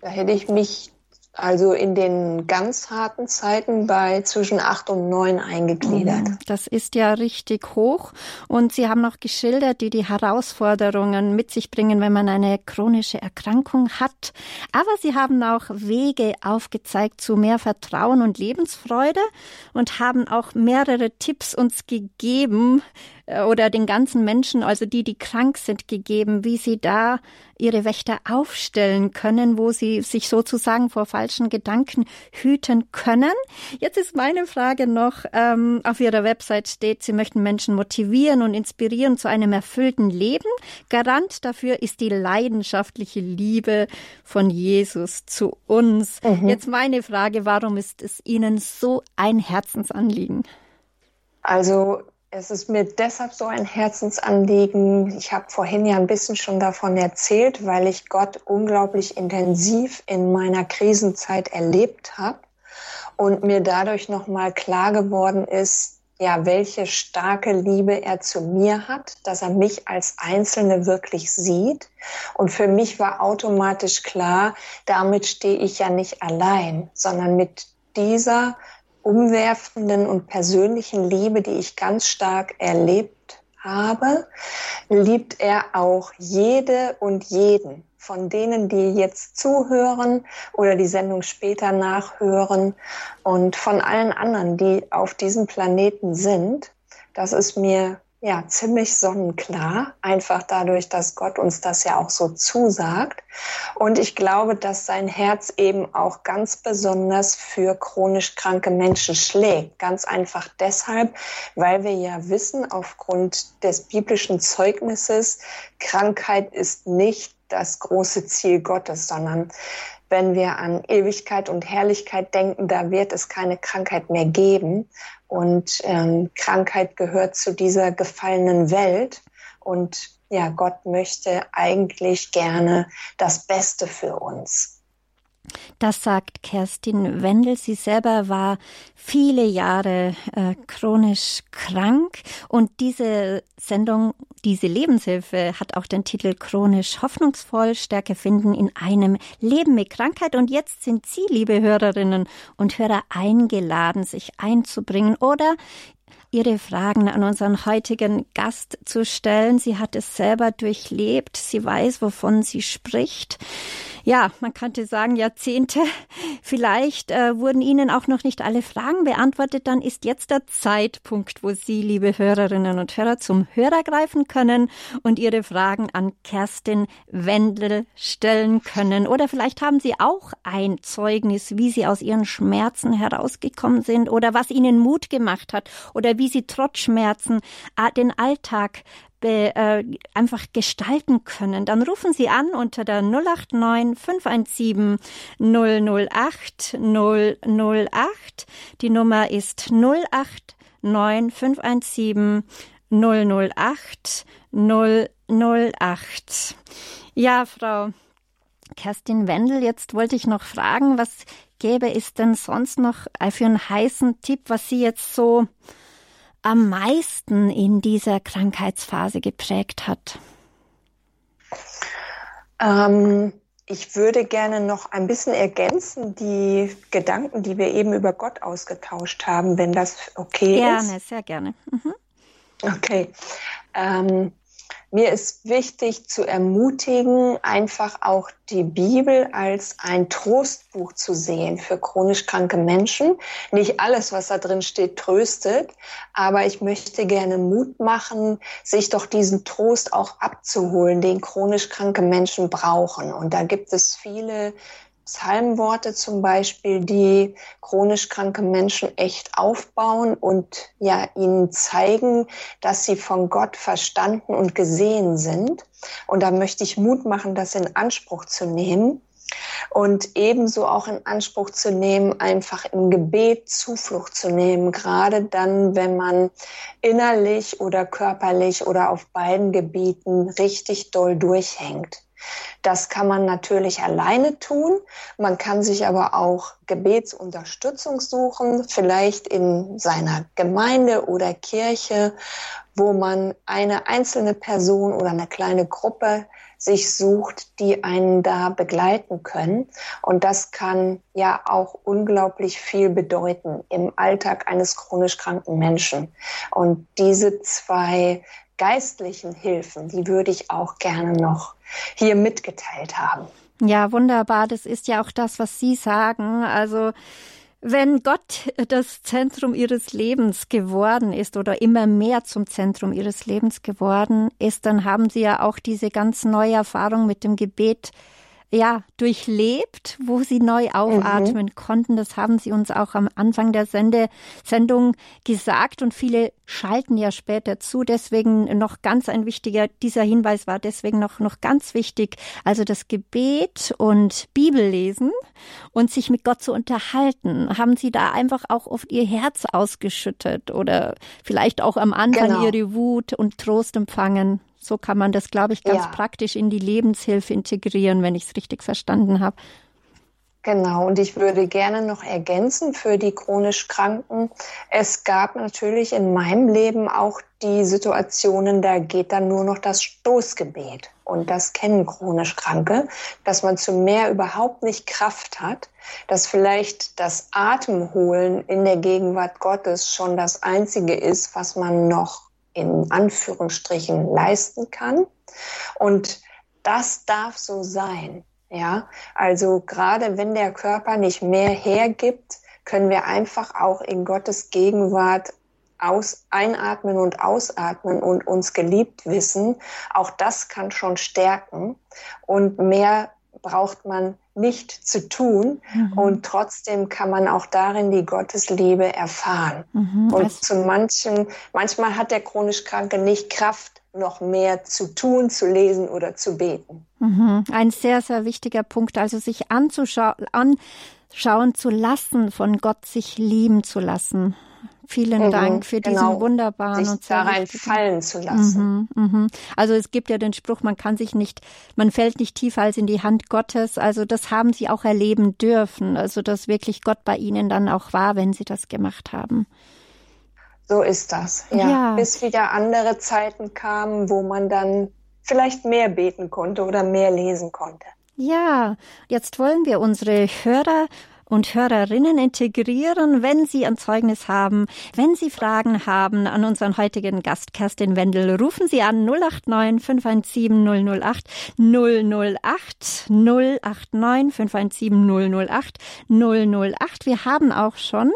da hätte ich mich also in den ganz harten Zeiten bei zwischen acht und neun eingegliedert. Mhm. Das ist ja richtig hoch. Und Sie haben noch geschildert, die die Herausforderungen mit sich bringen, wenn man eine chronische Erkrankung hat. Aber Sie haben auch Wege aufgezeigt zu mehr Vertrauen und Lebensfreude und haben auch mehrere Tipps uns gegeben, äh, oder den ganzen Menschen, also die, die krank sind, gegeben, wie sie da ihre Wächter aufstellen können, wo sie sich sozusagen vor falschen Gedanken hüten können. Jetzt ist meine Frage noch, ähm, auf Ihrer Website steht, Sie möchten Menschen motivieren und inspirieren zu einem erfüllten Leben. Garant dafür ist die leidenschaftliche Liebe von Jesus zu uns. Mhm. Jetzt meine Frage, warum ist es Ihnen so ein Herzensanliegen? Also es ist mir deshalb so ein Herzensanliegen. Ich habe vorhin ja ein bisschen schon davon erzählt, weil ich Gott unglaublich intensiv in meiner Krisenzeit erlebt habe und mir dadurch nochmal klar geworden ist, ja, welche starke Liebe er zu mir hat, dass er mich als Einzelne wirklich sieht. Und für mich war automatisch klar, damit stehe ich ja nicht allein, sondern mit dieser umwerfenden und persönlichen Liebe, die ich ganz stark erlebt habe, liebt er auch jede und jeden von denen, die jetzt zuhören oder die Sendung später nachhören und von allen anderen, die auf diesem Planeten sind. Das ist mir ja, ziemlich sonnenklar, einfach dadurch, dass Gott uns das ja auch so zusagt. Und ich glaube, dass sein Herz eben auch ganz besonders für chronisch kranke Menschen schlägt. Ganz einfach deshalb, weil wir ja wissen, aufgrund des biblischen Zeugnisses, Krankheit ist nicht das große Ziel Gottes, sondern wenn wir an Ewigkeit und Herrlichkeit denken, da wird es keine Krankheit mehr geben. Und ähm, Krankheit gehört zu dieser gefallenen Welt. Und ja, Gott möchte eigentlich gerne das Beste für uns. Das sagt Kerstin Wendel. Sie selber war viele Jahre äh, chronisch krank und diese Sendung, diese Lebenshilfe hat auch den Titel Chronisch hoffnungsvoll, Stärke finden in einem Leben mit Krankheit. Und jetzt sind Sie, liebe Hörerinnen und Hörer, eingeladen, sich einzubringen oder Ihre Fragen an unseren heutigen Gast zu stellen. Sie hat es selber durchlebt. Sie weiß, wovon sie spricht ja, man könnte sagen Jahrzehnte. Vielleicht äh, wurden Ihnen auch noch nicht alle Fragen beantwortet. Dann ist jetzt der Zeitpunkt, wo Sie, liebe Hörerinnen und Hörer, zum Hörer greifen können und Ihre Fragen an Kerstin Wendel stellen können. Oder vielleicht haben Sie auch ein Zeugnis, wie Sie aus Ihren Schmerzen herausgekommen sind oder was Ihnen Mut gemacht hat oder wie Sie trotz Schmerzen äh, den Alltag äh, einfach gestalten können, dann rufen Sie an unter der 089 517 008 008. Die Nummer ist 089 517 008 008. Ja, Frau Kerstin Wendel, jetzt wollte ich noch fragen, was gäbe es denn sonst noch für einen heißen Tipp, was Sie jetzt so am meisten in dieser Krankheitsphase geprägt hat? Ähm, ich würde gerne noch ein bisschen ergänzen die Gedanken, die wir eben über Gott ausgetauscht haben, wenn das okay gerne, ist. Gerne, sehr gerne. Mhm. Okay. Ähm, mir ist wichtig zu ermutigen, einfach auch die Bibel als ein Trostbuch zu sehen für chronisch kranke Menschen. Nicht alles, was da drin steht, tröstet, aber ich möchte gerne Mut machen, sich doch diesen Trost auch abzuholen, den chronisch kranke Menschen brauchen. Und da gibt es viele Psalmworte zum Beispiel, die chronisch kranke Menschen echt aufbauen und ja ihnen zeigen, dass sie von Gott verstanden und gesehen sind. Und da möchte ich Mut machen, das in Anspruch zu nehmen und ebenso auch in Anspruch zu nehmen, einfach im Gebet Zuflucht zu nehmen, gerade dann, wenn man innerlich oder körperlich oder auf beiden Gebieten richtig doll durchhängt. Das kann man natürlich alleine tun. Man kann sich aber auch Gebetsunterstützung suchen, vielleicht in seiner Gemeinde oder Kirche, wo man eine einzelne Person oder eine kleine Gruppe sich sucht, die einen da begleiten können. Und das kann ja auch unglaublich viel bedeuten im Alltag eines chronisch kranken Menschen. Und diese zwei geistlichen Hilfen, die würde ich auch gerne noch hier mitgeteilt haben. Ja, wunderbar. Das ist ja auch das, was Sie sagen. Also wenn Gott das Zentrum ihres Lebens geworden ist oder immer mehr zum Zentrum ihres Lebens geworden ist, dann haben sie ja auch diese ganz neue Erfahrung mit dem Gebet ja, durchlebt, wo sie neu aufatmen mhm. konnten. Das haben sie uns auch am Anfang der Sende Sendung gesagt und viele schalten ja später zu. Deswegen noch ganz ein wichtiger, dieser Hinweis war deswegen noch, noch ganz wichtig. Also das Gebet und Bibellesen und sich mit Gott zu unterhalten. Haben Sie da einfach auch oft Ihr Herz ausgeschüttet oder vielleicht auch am Anfang genau. Ihre Wut und Trost empfangen? So kann man das, glaube ich, ganz ja. praktisch in die Lebenshilfe integrieren, wenn ich es richtig verstanden habe. Genau, und ich würde gerne noch ergänzen für die chronisch Kranken. Es gab natürlich in meinem Leben auch die Situationen, da geht dann nur noch das Stoßgebet. Und das kennen chronisch Kranke, dass man zu mehr überhaupt nicht Kraft hat, dass vielleicht das Atemholen in der Gegenwart Gottes schon das Einzige ist, was man noch in Anführungsstrichen leisten kann. Und das darf so sein. Ja, also gerade wenn der Körper nicht mehr hergibt, können wir einfach auch in Gottes Gegenwart aus, einatmen und ausatmen und uns geliebt wissen. Auch das kann schon stärken. Und mehr braucht man nicht zu tun. Mhm. Und trotzdem kann man auch darin die Gottesliebe erfahren. Mhm, und zu manchen, manchmal hat der chronisch Kranke nicht Kraft, noch mehr zu tun, zu lesen oder zu beten. Mhm. Ein sehr, sehr wichtiger Punkt, also sich anzuschauen, anschauen zu lassen, von Gott sich lieben zu lassen. Vielen mhm, Dank für genau. diesen wunderbaren sich und da rein fallen zu lassen. Mhm, mhm. Also es gibt ja den Spruch, man kann sich nicht, man fällt nicht tiefer als in die Hand Gottes. Also das haben Sie auch erleben dürfen. Also dass wirklich Gott bei Ihnen dann auch war, wenn Sie das gemacht haben. So ist das, ja. ja. Bis wieder andere Zeiten kamen, wo man dann vielleicht mehr beten konnte oder mehr lesen konnte. Ja, jetzt wollen wir unsere Hörer und Hörerinnen integrieren, wenn Sie ein Zeugnis haben, wenn Sie Fragen haben an unseren heutigen Gast Kerstin Wendel, rufen Sie an 089 517 008 008 089 517 008 008. Wir haben auch schon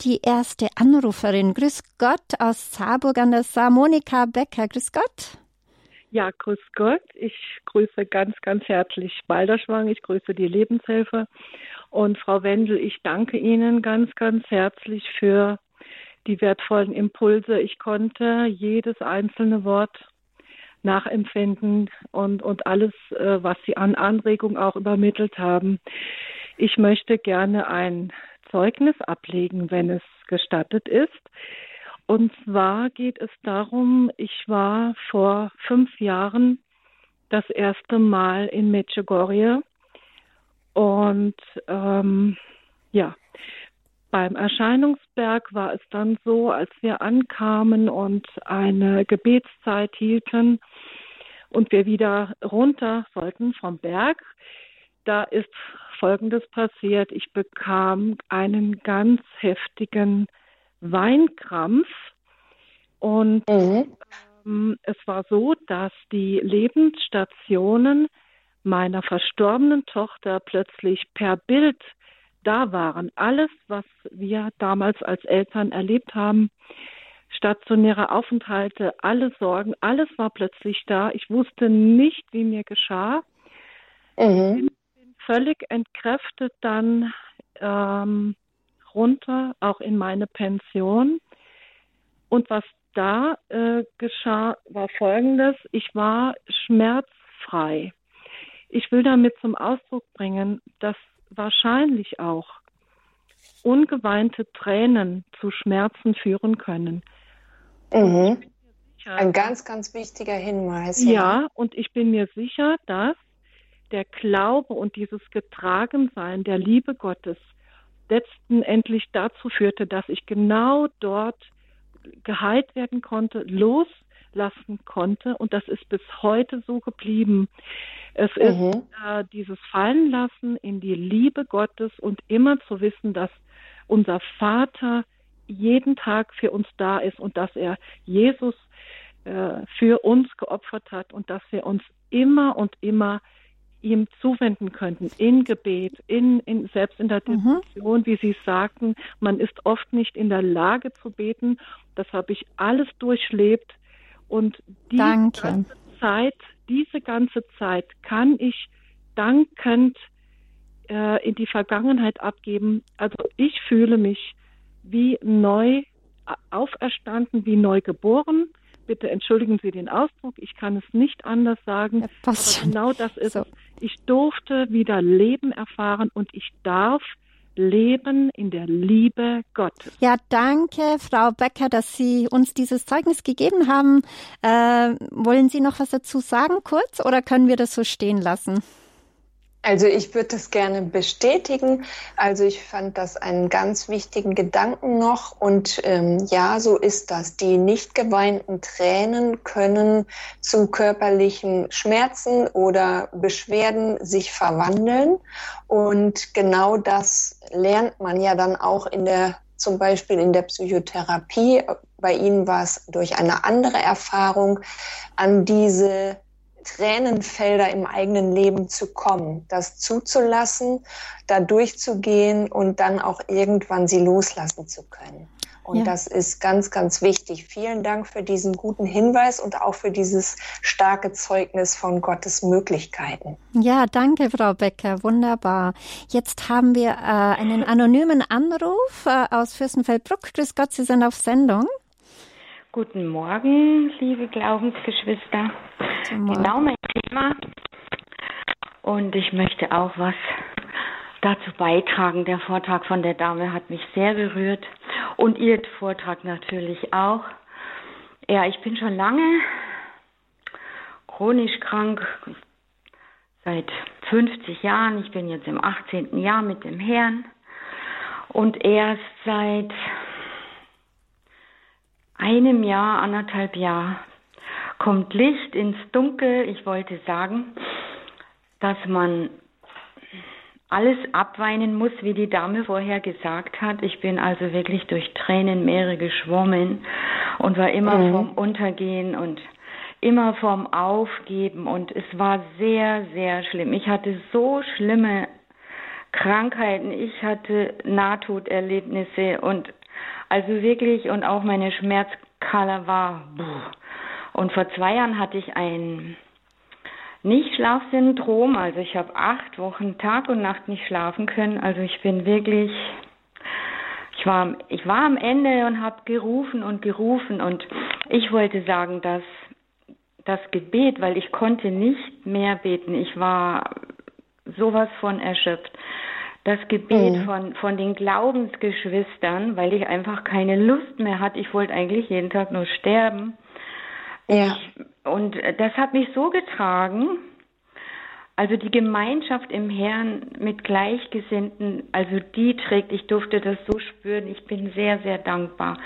die erste Anruferin. Grüß Gott aus Saarburg an der Saar, Monika Becker. Grüß Gott. Ja, grüß Gott. Ich grüße ganz, ganz herzlich Balderschwang. Ich grüße die Lebenshelfer und Frau Wendel, ich danke Ihnen ganz, ganz herzlich für die wertvollen Impulse. Ich konnte jedes einzelne Wort nachempfinden und, und alles, äh, was Sie an Anregung auch übermittelt haben. Ich möchte gerne ein Zeugnis ablegen, wenn es gestattet ist. Und zwar geht es darum, ich war vor fünf Jahren das erste Mal in Medjugorje und ähm, ja, beim Erscheinungsberg war es dann so, als wir ankamen und eine Gebetszeit hielten und wir wieder runter sollten vom Berg, da ist Folgendes passiert. Ich bekam einen ganz heftigen Weinkrampf und mhm. ähm, es war so, dass die Lebensstationen meiner verstorbenen Tochter plötzlich per Bild da waren. Alles, was wir damals als Eltern erlebt haben, stationäre Aufenthalte, alle Sorgen, alles war plötzlich da. Ich wusste nicht, wie mir geschah. Mhm. Ich bin völlig entkräftet dann ähm, runter, auch in meine Pension. Und was da äh, geschah, war Folgendes. Ich war schmerzfrei. Ich will damit zum Ausdruck bringen, dass wahrscheinlich auch ungeweinte Tränen zu Schmerzen führen können. Mhm. Ein ganz, ganz wichtiger Hinweis. Ja. ja, und ich bin mir sicher, dass der Glaube und dieses Getragensein der Liebe Gottes letzten endlich dazu führte, dass ich genau dort geheilt werden konnte, loslassen konnte und das ist bis heute so geblieben. Es mhm. ist äh, dieses Fallenlassen in die Liebe Gottes und immer zu wissen, dass unser Vater jeden Tag für uns da ist und dass er Jesus äh, für uns geopfert hat und dass wir uns immer und immer ihm zuwenden könnten in Gebet, in, in selbst in der mhm. Diskussion, mhm. wie Sie sagten, man ist oft nicht in der Lage zu beten. Das habe ich alles durchlebt und diese Danke. ganze Zeit, diese ganze Zeit kann ich dankend äh, in die Vergangenheit abgeben. Also ich fühle mich wie neu auferstanden, wie neu geboren bitte entschuldigen Sie den Ausdruck, ich kann es nicht anders sagen. Ja, aber genau das ist so. es. Ich durfte wieder Leben erfahren und ich darf leben in der Liebe Gottes. Ja, danke, Frau Becker, dass Sie uns dieses Zeugnis gegeben haben. Äh, wollen Sie noch was dazu sagen, kurz, oder können wir das so stehen lassen? Also ich würde das gerne bestätigen. Also ich fand das einen ganz wichtigen Gedanken noch. Und ähm, ja, so ist das. Die nicht geweinten Tränen können zu körperlichen Schmerzen oder Beschwerden sich verwandeln. Und genau das lernt man ja dann auch in der zum Beispiel in der Psychotherapie. Bei Ihnen war es durch eine andere Erfahrung, an diese Tränenfelder im eigenen Leben zu kommen, das zuzulassen, da durchzugehen und dann auch irgendwann sie loslassen zu können. Und ja. das ist ganz, ganz wichtig. Vielen Dank für diesen guten Hinweis und auch für dieses starke Zeugnis von Gottes Möglichkeiten. Ja, danke, Frau Becker. Wunderbar. Jetzt haben wir äh, einen anonymen Anruf äh, aus Fürstenfeldbruck. Grüß Gott, Sie sind auf Sendung. Guten Morgen, liebe Glaubensgeschwister. Genau mein Thema. Und ich möchte auch was dazu beitragen. Der Vortrag von der Dame hat mich sehr berührt und ihr Vortrag natürlich auch. Ja, ich bin schon lange chronisch krank, seit 50 Jahren. Ich bin jetzt im 18. Jahr mit dem Herrn und erst seit einem Jahr, anderthalb Jahr kommt Licht ins Dunkel. Ich wollte sagen, dass man alles abweinen muss, wie die Dame vorher gesagt hat. Ich bin also wirklich durch Tränenmeere geschwommen und war immer mhm. vom Untergehen und immer vom Aufgeben und es war sehr, sehr schlimm. Ich hatte so schlimme Krankheiten, ich hatte Nahtoderlebnisse und also wirklich, und auch meine Schmerzskala war. Buh. Und vor zwei Jahren hatte ich ein Nichtschlafsyndrom. Also ich habe acht Wochen Tag und Nacht nicht schlafen können. Also ich bin wirklich, ich war, ich war am Ende und habe gerufen und gerufen. Und ich wollte sagen, dass das Gebet, weil ich konnte nicht mehr beten. Ich war sowas von erschöpft das Gebet mhm. von, von den Glaubensgeschwistern, weil ich einfach keine Lust mehr hatte. Ich wollte eigentlich jeden Tag nur sterben. Ja. Ich, und das hat mich so getragen. Also die Gemeinschaft im Herrn mit Gleichgesinnten, also die trägt, ich durfte das so spüren, ich bin sehr, sehr dankbar.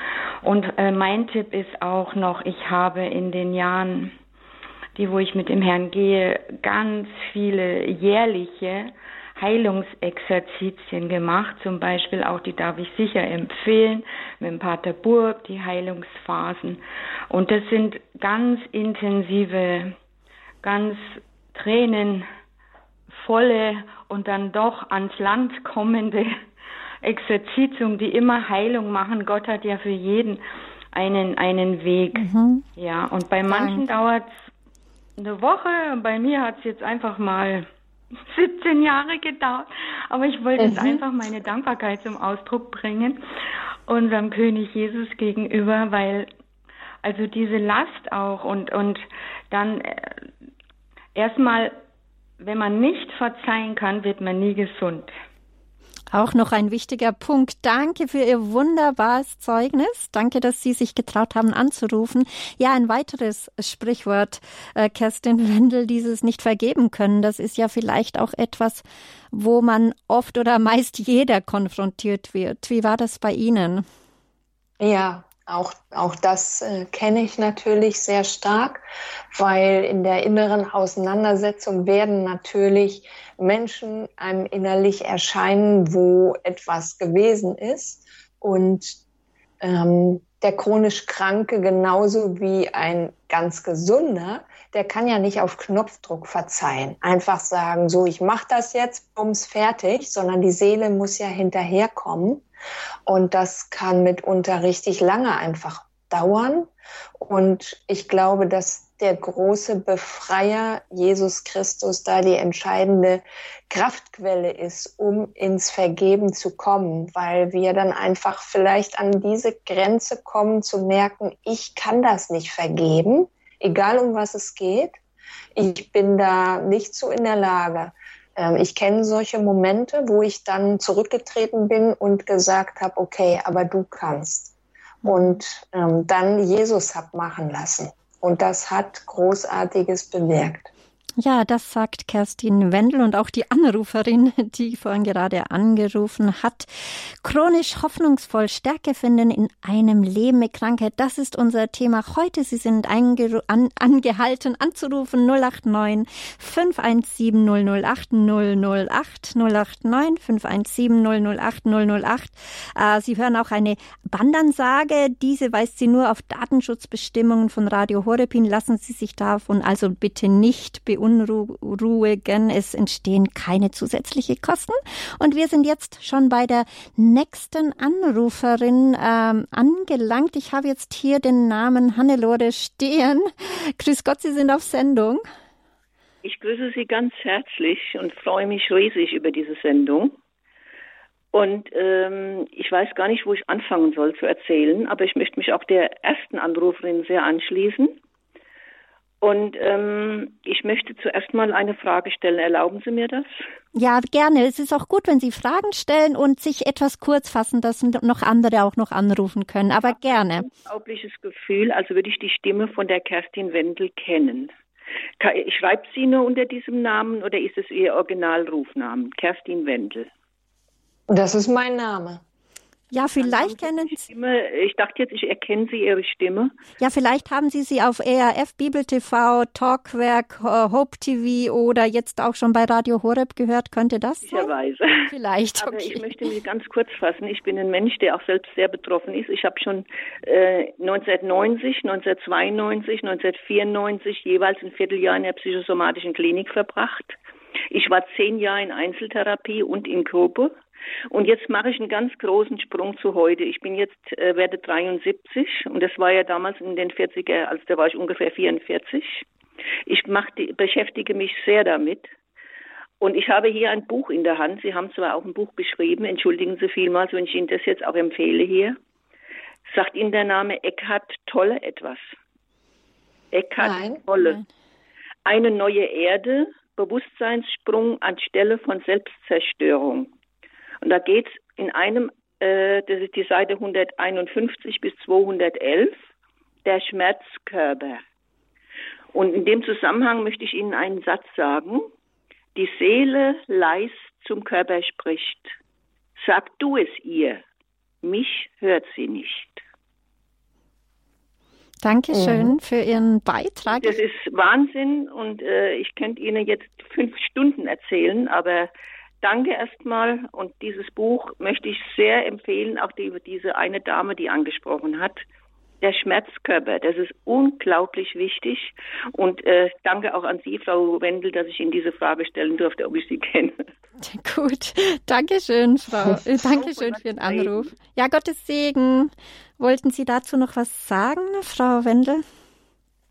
Und äh, mein Tipp ist auch noch, ich habe in den Jahren, die wo ich mit dem Herrn gehe, ganz viele jährliche Heilungsexerzitien gemacht, zum Beispiel auch, die darf ich sicher empfehlen, mit dem Pater Burg, die Heilungsphasen. Und das sind ganz intensive, ganz tränenvolle und dann doch ans Land kommende Exerzitien, die immer Heilung machen. Gott hat ja für jeden einen, einen Weg. Mhm. Ja, und bei manchen dauert es eine Woche, bei mir hat es jetzt einfach mal 17 Jahre gedauert. Aber ich wollte mhm. jetzt einfach meine Dankbarkeit zum Ausdruck bringen, unserem König Jesus gegenüber, weil also diese Last auch und, und dann äh, erstmal, wenn man nicht verzeihen kann, wird man nie gesund. Auch noch ein wichtiger Punkt. Danke für Ihr wunderbares Zeugnis. Danke, dass Sie sich getraut haben anzurufen. Ja, ein weiteres Sprichwort, äh, Kerstin Wendel, dieses nicht vergeben können. Das ist ja vielleicht auch etwas, wo man oft oder meist jeder konfrontiert wird. Wie war das bei Ihnen? Ja, auch, auch das äh, kenne ich natürlich sehr stark, weil in der inneren Auseinandersetzung werden natürlich Menschen einem innerlich erscheinen, wo etwas gewesen ist. Und ähm, der chronisch Kranke genauso wie ein ganz gesunder, der kann ja nicht auf Knopfdruck verzeihen. Einfach sagen, so, ich mache das jetzt, bums, fertig, sondern die Seele muss ja hinterherkommen. Und das kann mitunter richtig lange einfach dauern. Und ich glaube, dass der große Befreier Jesus Christus da die entscheidende Kraftquelle ist, um ins Vergeben zu kommen, weil wir dann einfach vielleicht an diese Grenze kommen zu merken, ich kann das nicht vergeben, egal um was es geht. Ich bin da nicht so in der Lage. Ähm, ich kenne solche Momente, wo ich dann zurückgetreten bin und gesagt habe, okay, aber du kannst. Und ähm, dann Jesus hab machen lassen. Und das hat Großartiges bewirkt. Ja, das sagt Kerstin Wendel und auch die Anruferin, die vorhin gerade angerufen hat. Chronisch hoffnungsvoll Stärke finden in einem Leben mit Krankheit. Das ist unser Thema heute. Sie sind an angehalten anzurufen 089 517 008 008 089 517 008 008. Äh, Sie hören auch eine Bandansage. Diese weist Sie nur auf Datenschutzbestimmungen von Radio Horepin. Lassen Sie sich davon also bitte nicht beunruhigen beunruhigen. Es entstehen keine zusätzlichen Kosten. Und wir sind jetzt schon bei der nächsten Anruferin ähm, angelangt. Ich habe jetzt hier den Namen Hannelore stehen. Grüß Gott, Sie sind auf Sendung. Ich grüße Sie ganz herzlich und freue mich riesig über diese Sendung. Und ähm, ich weiß gar nicht, wo ich anfangen soll zu erzählen, aber ich möchte mich auch der ersten Anruferin sehr anschließen. Und ähm, ich möchte zuerst mal eine Frage stellen. Erlauben Sie mir das? Ja, gerne. Es ist auch gut, wenn Sie Fragen stellen und sich etwas kurz fassen, dass noch andere auch noch anrufen können. Aber ich gerne. Ein unglaubliches Gefühl, als würde ich die Stimme von der Kerstin Wendel kennen. Schreibt sie nur unter diesem Namen oder ist es ihr Originalrufnamen? Kerstin Wendel. Das ist mein Name. Ja, vielleicht kennen Sie. Stimme, ich dachte jetzt, ich erkenne Sie Ihre Stimme. Ja, vielleicht haben Sie sie auf ERF Bibel TV, Talkwerk, äh, Hope TV oder jetzt auch schon bei Radio Horeb gehört. Könnte das sein? Möglicherweise. Vielleicht. Okay. Aber ich möchte mich ganz kurz fassen. Ich bin ein Mensch, der auch selbst sehr betroffen ist. Ich habe schon äh, 1990, 1992, 1994 jeweils ein Vierteljahr in der psychosomatischen Klinik verbracht. Ich war zehn Jahre in Einzeltherapie und in Gruppe. Und jetzt mache ich einen ganz großen Sprung zu heute. Ich bin jetzt, äh, werde 73 und das war ja damals in den 40er, also da war ich ungefähr 44. Ich mach die, beschäftige mich sehr damit. Und ich habe hier ein Buch in der Hand. Sie haben zwar auch ein Buch geschrieben, entschuldigen Sie vielmals, wenn ich Ihnen das jetzt auch empfehle hier. Sagt Ihnen der Name Eckhart Tolle etwas? Eckhart Nein. Tolle. Eine neue Erde, Bewusstseinssprung anstelle von Selbstzerstörung. Und da geht es in einem, äh, das ist die Seite 151 bis 211, der Schmerzkörper. Und in dem Zusammenhang möchte ich Ihnen einen Satz sagen. Die Seele leis zum Körper spricht. Sag du es ihr, mich hört sie nicht. Dankeschön mhm. für Ihren Beitrag. Das ist Wahnsinn und äh, ich könnte Ihnen jetzt fünf Stunden erzählen, aber danke erstmal. Und dieses Buch möchte ich sehr empfehlen, auch die, diese eine Dame, die angesprochen hat. Der Schmerzkörper, das ist unglaublich wichtig. Und äh, danke auch an Sie, Frau Wendel, dass ich Ihnen diese Frage stellen durfte, ob ich Sie kenne. Gut, Dankeschön, Frau. Äh, Dankeschön für den Anruf. Ja, Gottes Segen. Wollten Sie dazu noch was sagen, Frau Wendel?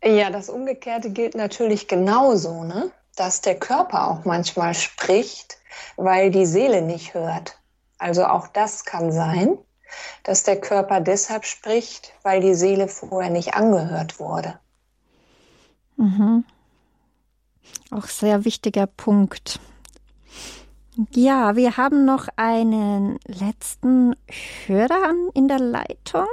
Ja, das Umgekehrte gilt natürlich genauso. Ne? dass der Körper auch manchmal spricht, weil die Seele nicht hört. Also auch das kann sein, dass der Körper deshalb spricht, weil die Seele vorher nicht angehört wurde. Mhm. Auch sehr wichtiger Punkt. Ja, wir haben noch einen letzten Hörer in der Leitung.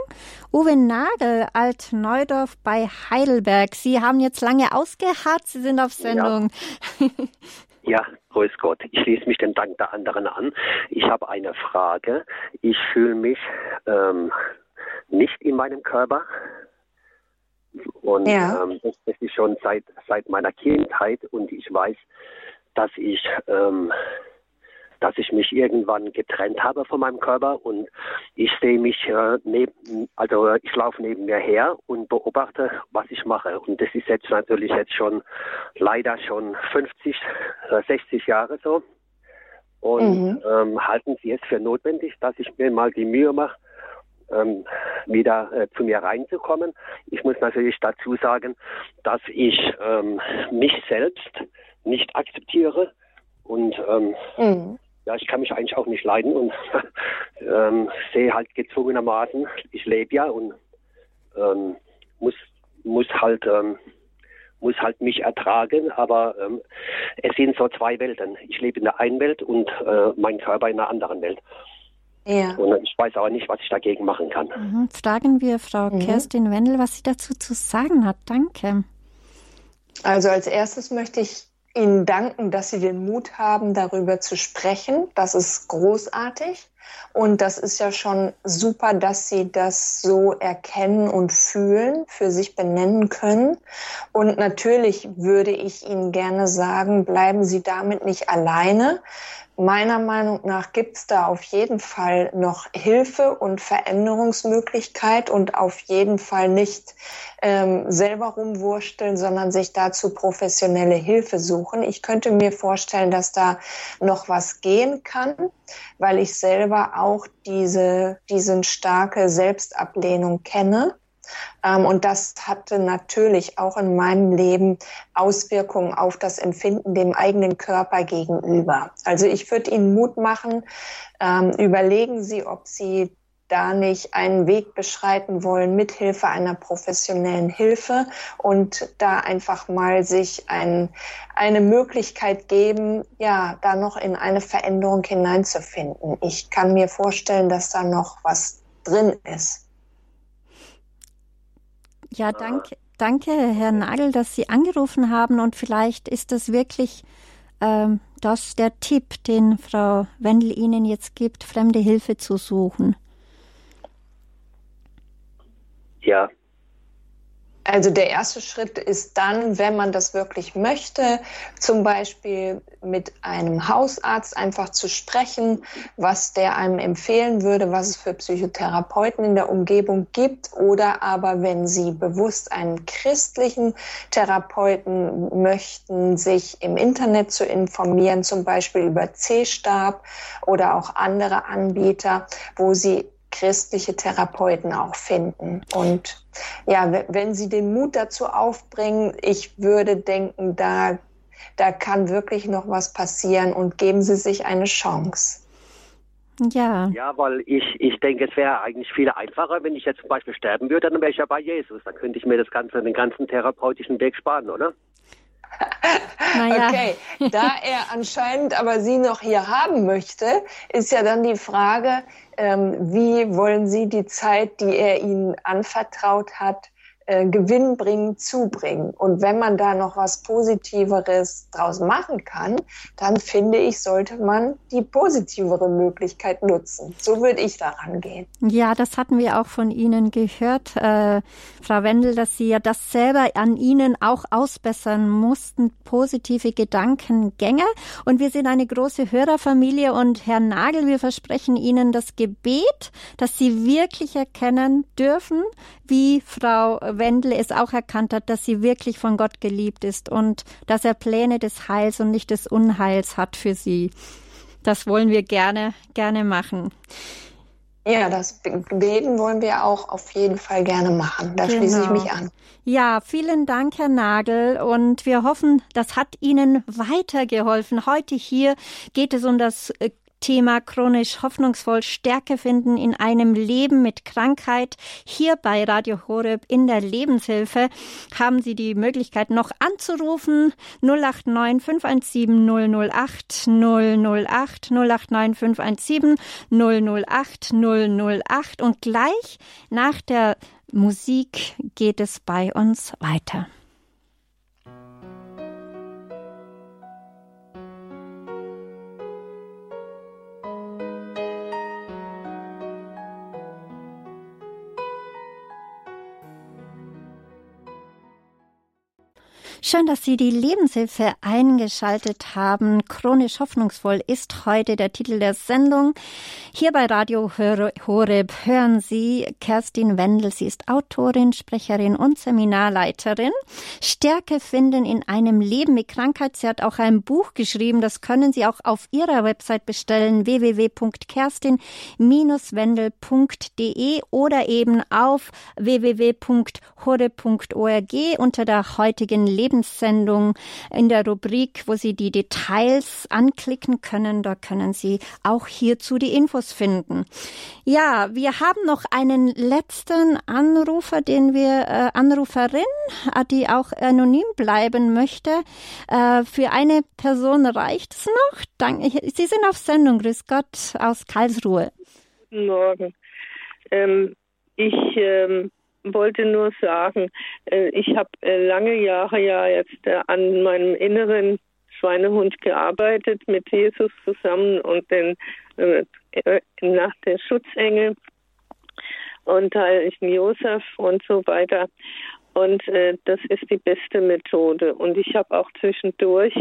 Uwe Nagel, Alt-Neudorf bei Heidelberg. Sie haben jetzt lange ausgeharrt, Sie sind auf Sendung. Ja. ja, grüß Gott. Ich schließe mich dem Dank der anderen an. Ich habe eine Frage. Ich fühle mich ähm, nicht in meinem Körper. Und ja. ähm, das, das, ist schon seit, seit meiner Kindheit und ich weiß, dass ich ähm, dass ich mich irgendwann getrennt habe von meinem Körper und ich sehe mich äh, neben, also ich laufe neben mir her und beobachte, was ich mache. Und das ist jetzt natürlich jetzt schon leider schon 50, äh, 60 Jahre so. Und mhm. ähm, halten Sie es für notwendig, dass ich mir mal die Mühe mache, ähm, wieder äh, zu mir reinzukommen. Ich muss natürlich dazu sagen, dass ich ähm, mich selbst nicht akzeptiere und ähm, mhm ja, ich kann mich eigentlich auch nicht leiden und ähm, sehe halt gezwungenermaßen, ich lebe ja und ähm, muss, muss halt ähm, muss halt mich ertragen, aber ähm, es sind so zwei Welten. Ich lebe in der einen Welt und äh, mein Körper in der anderen Welt. Ja. Und ich weiß aber nicht, was ich dagegen machen kann. Mhm. Fragen wir Frau mhm. Kerstin Wendel, was sie dazu zu sagen hat. Danke. Also als erstes möchte ich Ihnen danken, dass Sie den Mut haben, darüber zu sprechen. Das ist großartig. Und das ist ja schon super, dass Sie das so erkennen und fühlen, für sich benennen können. Und natürlich würde ich Ihnen gerne sagen, bleiben Sie damit nicht alleine. Meiner Meinung nach gibt es da auf jeden Fall noch Hilfe und Veränderungsmöglichkeit und auf jeden Fall nicht ähm, selber rumwursteln, sondern sich dazu professionelle Hilfe suchen. Ich könnte mir vorstellen, dass da noch was gehen kann, weil ich selber auch diese, diesen starke Selbstablehnung kenne ähm, und das hatte natürlich auch in meinem Leben Auswirkungen auf das Empfinden dem eigenen Körper gegenüber. Also ich würde Ihnen Mut machen, ähm, überlegen Sie, ob Sie da nicht einen Weg beschreiten wollen mit Hilfe einer professionellen Hilfe und da einfach mal sich ein, eine Möglichkeit geben, ja, da noch in eine Veränderung hineinzufinden. Ich kann mir vorstellen, dass da noch was drin ist. Ja, danke, danke, Herr Nagel, dass Sie angerufen haben und vielleicht ist das wirklich ähm, das der Tipp, den Frau Wendel Ihnen jetzt gibt, fremde Hilfe zu suchen. Ja, also der erste Schritt ist dann, wenn man das wirklich möchte, zum Beispiel mit einem Hausarzt einfach zu sprechen, was der einem empfehlen würde, was es für Psychotherapeuten in der Umgebung gibt. Oder aber wenn Sie bewusst einen christlichen Therapeuten möchten, sich im Internet zu informieren, zum Beispiel über C-Stab oder auch andere Anbieter, wo Sie christliche Therapeuten auch finden. Und ja, wenn Sie den Mut dazu aufbringen, ich würde denken, da, da kann wirklich noch was passieren und geben Sie sich eine Chance. Ja. Ja, weil ich, ich denke, es wäre eigentlich viel einfacher, wenn ich jetzt zum Beispiel sterben würde, dann wäre ich ja bei Jesus. Dann könnte ich mir das Ganze, den ganzen therapeutischen Weg sparen, oder? Naja. Okay, da er anscheinend aber Sie noch hier haben möchte, ist ja dann die Frage, wie wollen Sie die Zeit, die er Ihnen anvertraut hat, äh, gewinnbringend zubringen. Und wenn man da noch was Positiveres draus machen kann, dann finde ich, sollte man die positivere Möglichkeit nutzen. So würde ich daran gehen. Ja, das hatten wir auch von Ihnen gehört, äh, Frau Wendel, dass Sie ja das selber an Ihnen auch ausbessern mussten, positive Gedankengänge. Und wir sind eine große Hörerfamilie und Herr Nagel, wir versprechen Ihnen das Gebet, dass Sie wirklich erkennen dürfen, wie Frau Wendel es auch erkannt hat, dass sie wirklich von Gott geliebt ist und dass er Pläne des Heils und nicht des Unheils hat für sie. Das wollen wir gerne, gerne machen. Ja, das Beten wollen wir auch auf jeden Fall gerne machen. Da genau. schließe ich mich an. Ja, vielen Dank, Herr Nagel. Und wir hoffen, das hat Ihnen weitergeholfen. Heute hier geht es um das Thema chronisch hoffnungsvoll Stärke finden in einem Leben mit Krankheit. Hier bei Radio Horeb in der Lebenshilfe haben Sie die Möglichkeit noch anzurufen 089 517 008 008 089 517 008 008 und gleich nach der Musik geht es bei uns weiter. Schön, dass Sie die Lebenshilfe eingeschaltet haben. Chronisch hoffnungsvoll ist heute der Titel der Sendung. Hier bei Radio Horeb hören Sie Kerstin Wendel. Sie ist Autorin, Sprecherin und Seminarleiterin. Stärke finden in einem Leben mit Krankheit. Sie hat auch ein Buch geschrieben. Das können Sie auch auf ihrer Website bestellen. www.kerstin-wendel.de oder eben auf www.horeb.org unter der heutigen Lebens Lebenssendung in der Rubrik, wo Sie die Details anklicken können. Da können Sie auch hierzu die Infos finden. Ja, wir haben noch einen letzten Anrufer, den wir, äh, Anruferin, äh, die auch anonym bleiben möchte. Äh, für eine Person reicht es noch. Dank, Sie sind auf Sendung. Grüß Gott aus Karlsruhe. Guten Morgen. Ähm, ich ähm, wollte nur sagen, äh, ich habe äh, lange Jahre ja jetzt äh, an meinem inneren Schweinehund gearbeitet mit Jesus zusammen und den nach der Schutzengel und Heiligen Josef und so weiter. Und äh, das ist die beste Methode. Und ich habe auch zwischendurch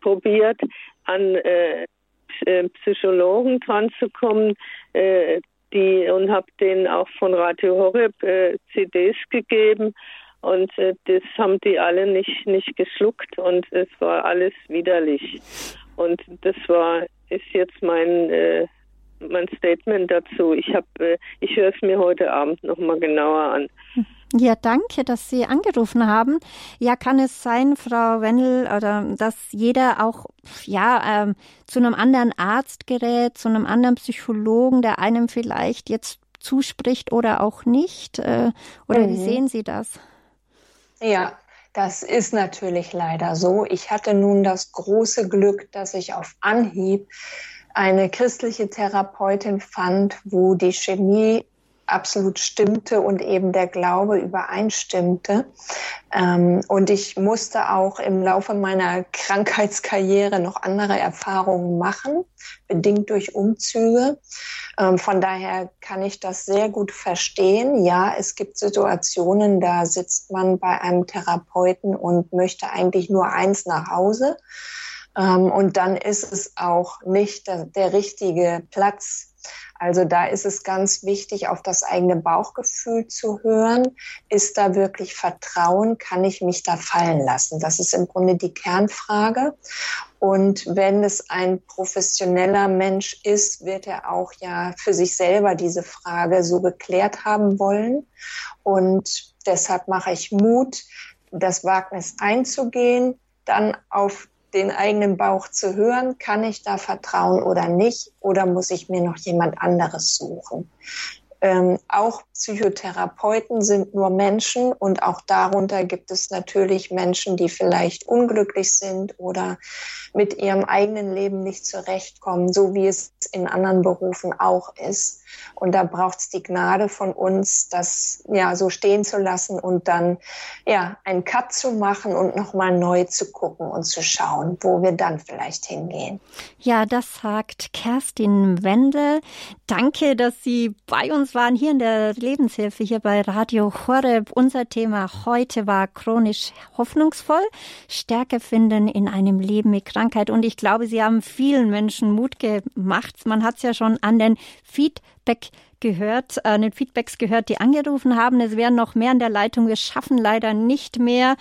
probiert, an äh, Psychologen dran zu kommen, äh, die und habe denen auch von Radio Horeb äh, CDs gegeben. Und äh, das haben die alle nicht nicht geschluckt. Und es war alles widerlich. Und das war ist jetzt mein äh, mein Statement dazu. Ich habe äh, ich höre es mir heute Abend noch mal genauer an. Ja, danke, dass Sie angerufen haben. Ja, kann es sein, Frau Wendel, oder dass jeder auch ja ähm, zu einem anderen Arzt gerät, zu einem anderen Psychologen, der einem vielleicht jetzt zuspricht oder auch nicht? Äh, oder mhm. wie sehen Sie das? Ja, das ist natürlich leider so. Ich hatte nun das große Glück, dass ich auf Anhieb eine christliche Therapeutin fand, wo die Chemie absolut stimmte und eben der Glaube übereinstimmte. Ähm, und ich musste auch im Laufe meiner Krankheitskarriere noch andere Erfahrungen machen, bedingt durch Umzüge. Ähm, von daher kann ich das sehr gut verstehen. Ja, es gibt Situationen, da sitzt man bei einem Therapeuten und möchte eigentlich nur eins nach Hause. Ähm, und dann ist es auch nicht der, der richtige Platz also da ist es ganz wichtig, auf das eigene Bauchgefühl zu hören. Ist da wirklich Vertrauen? Kann ich mich da fallen lassen? Das ist im Grunde die Kernfrage. Und wenn es ein professioneller Mensch ist, wird er auch ja für sich selber diese Frage so geklärt haben wollen. Und deshalb mache ich Mut, das Wagnis einzugehen, dann auf den eigenen Bauch zu hören, kann ich da vertrauen oder nicht, oder muss ich mir noch jemand anderes suchen? Ähm, auch Psychotherapeuten sind nur Menschen und auch darunter gibt es natürlich Menschen, die vielleicht unglücklich sind oder mit ihrem eigenen Leben nicht zurechtkommen, so wie es in anderen Berufen auch ist. Und da braucht es die Gnade von uns, das ja so stehen zu lassen und dann ja einen Cut zu machen und nochmal neu zu gucken und zu schauen, wo wir dann vielleicht hingehen. Ja, das sagt Kerstin Wendel. Danke, dass Sie bei uns waren hier in der Lebenshilfe hier bei Radio Horeb. Unser Thema heute war chronisch hoffnungsvoll, Stärke finden in einem Leben mit Krankheit. Und ich glaube, Sie haben vielen Menschen Mut gemacht. Man hat es ja schon an den Feedback gehört, äh, den Feedbacks gehört, die angerufen haben. Es wären noch mehr in der Leitung. Wir schaffen leider nicht mehr.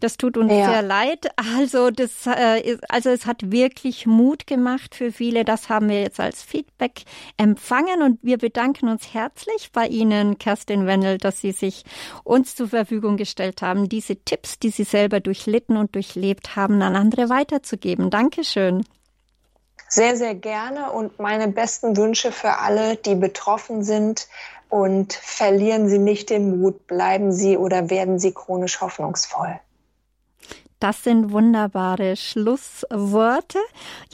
Das tut uns ja. sehr leid. Also das, äh, also es hat wirklich Mut gemacht für viele. Das haben wir jetzt als Feedback empfangen und wir bedanken uns herzlich bei Ihnen, Kerstin Wendel, dass Sie sich uns zur Verfügung gestellt haben, diese Tipps, die Sie selber durchlitten und durchlebt haben, an andere weiterzugeben. Dankeschön sehr, sehr gerne und meine besten Wünsche für alle, die betroffen sind. Und verlieren Sie nicht den Mut, bleiben Sie oder werden Sie chronisch hoffnungsvoll. Das sind wunderbare Schlussworte.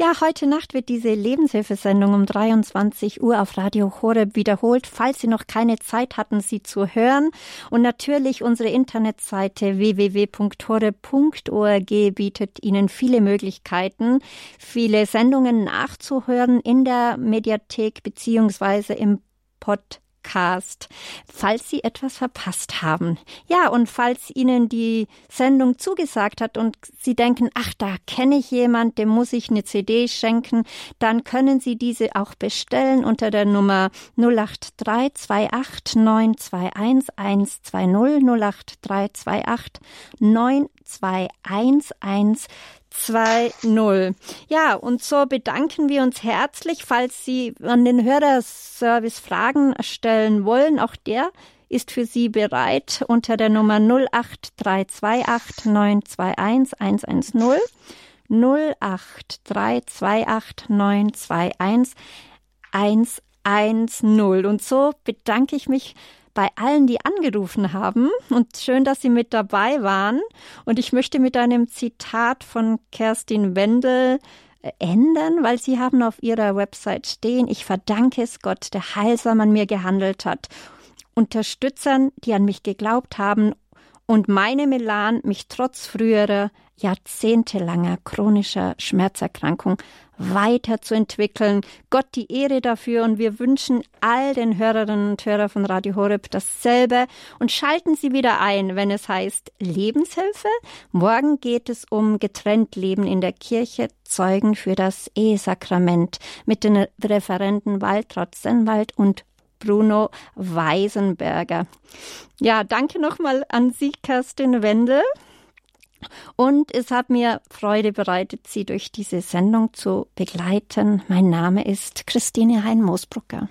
Ja, heute Nacht wird diese Lebenshilfesendung um 23 Uhr auf Radio Horeb wiederholt, falls Sie noch keine Zeit hatten, sie zu hören. Und natürlich unsere Internetseite www.horeb.org bietet Ihnen viele Möglichkeiten, viele Sendungen nachzuhören in der Mediathek beziehungsweise im Podcast. Podcast, falls Sie etwas verpasst haben. Ja, und falls Ihnen die Sendung zugesagt hat und Sie denken, ach, da kenne ich jemand, dem muss ich eine CD schenken, dann können Sie diese auch bestellen unter der Nummer 08328 921 120 08328 921 2.0. Ja, und so bedanken wir uns herzlich, falls Sie an den Hörerservice Fragen stellen wollen. Auch der ist für Sie bereit unter der Nummer 08328 921 110. 08328 921 110. Und so bedanke ich mich bei allen, die angerufen haben und schön, dass Sie mit dabei waren. Und ich möchte mit einem Zitat von Kerstin Wendel äh, enden, weil Sie haben auf Ihrer Website stehen, ich verdanke es Gott, der heilsam an mir gehandelt hat. Unterstützern, die an mich geglaubt haben und meine Melan mich trotz früherer jahrzehntelanger chronischer Schmerzerkrankung weiterzuentwickeln. Gott die Ehre dafür und wir wünschen all den Hörerinnen und Hörern von Radio Horeb dasselbe und schalten Sie wieder ein, wenn es heißt Lebenshilfe. Morgen geht es um getrennt Leben in der Kirche, Zeugen für das Ehesakrament mit den Referenten Waltraud Sennwald und Bruno Weisenberger. Ja, danke nochmal an Sie, Kerstin Wendel. Und es hat mir Freude bereitet, Sie durch diese Sendung zu begleiten. Mein Name ist Christine Hein-Moosbrucker.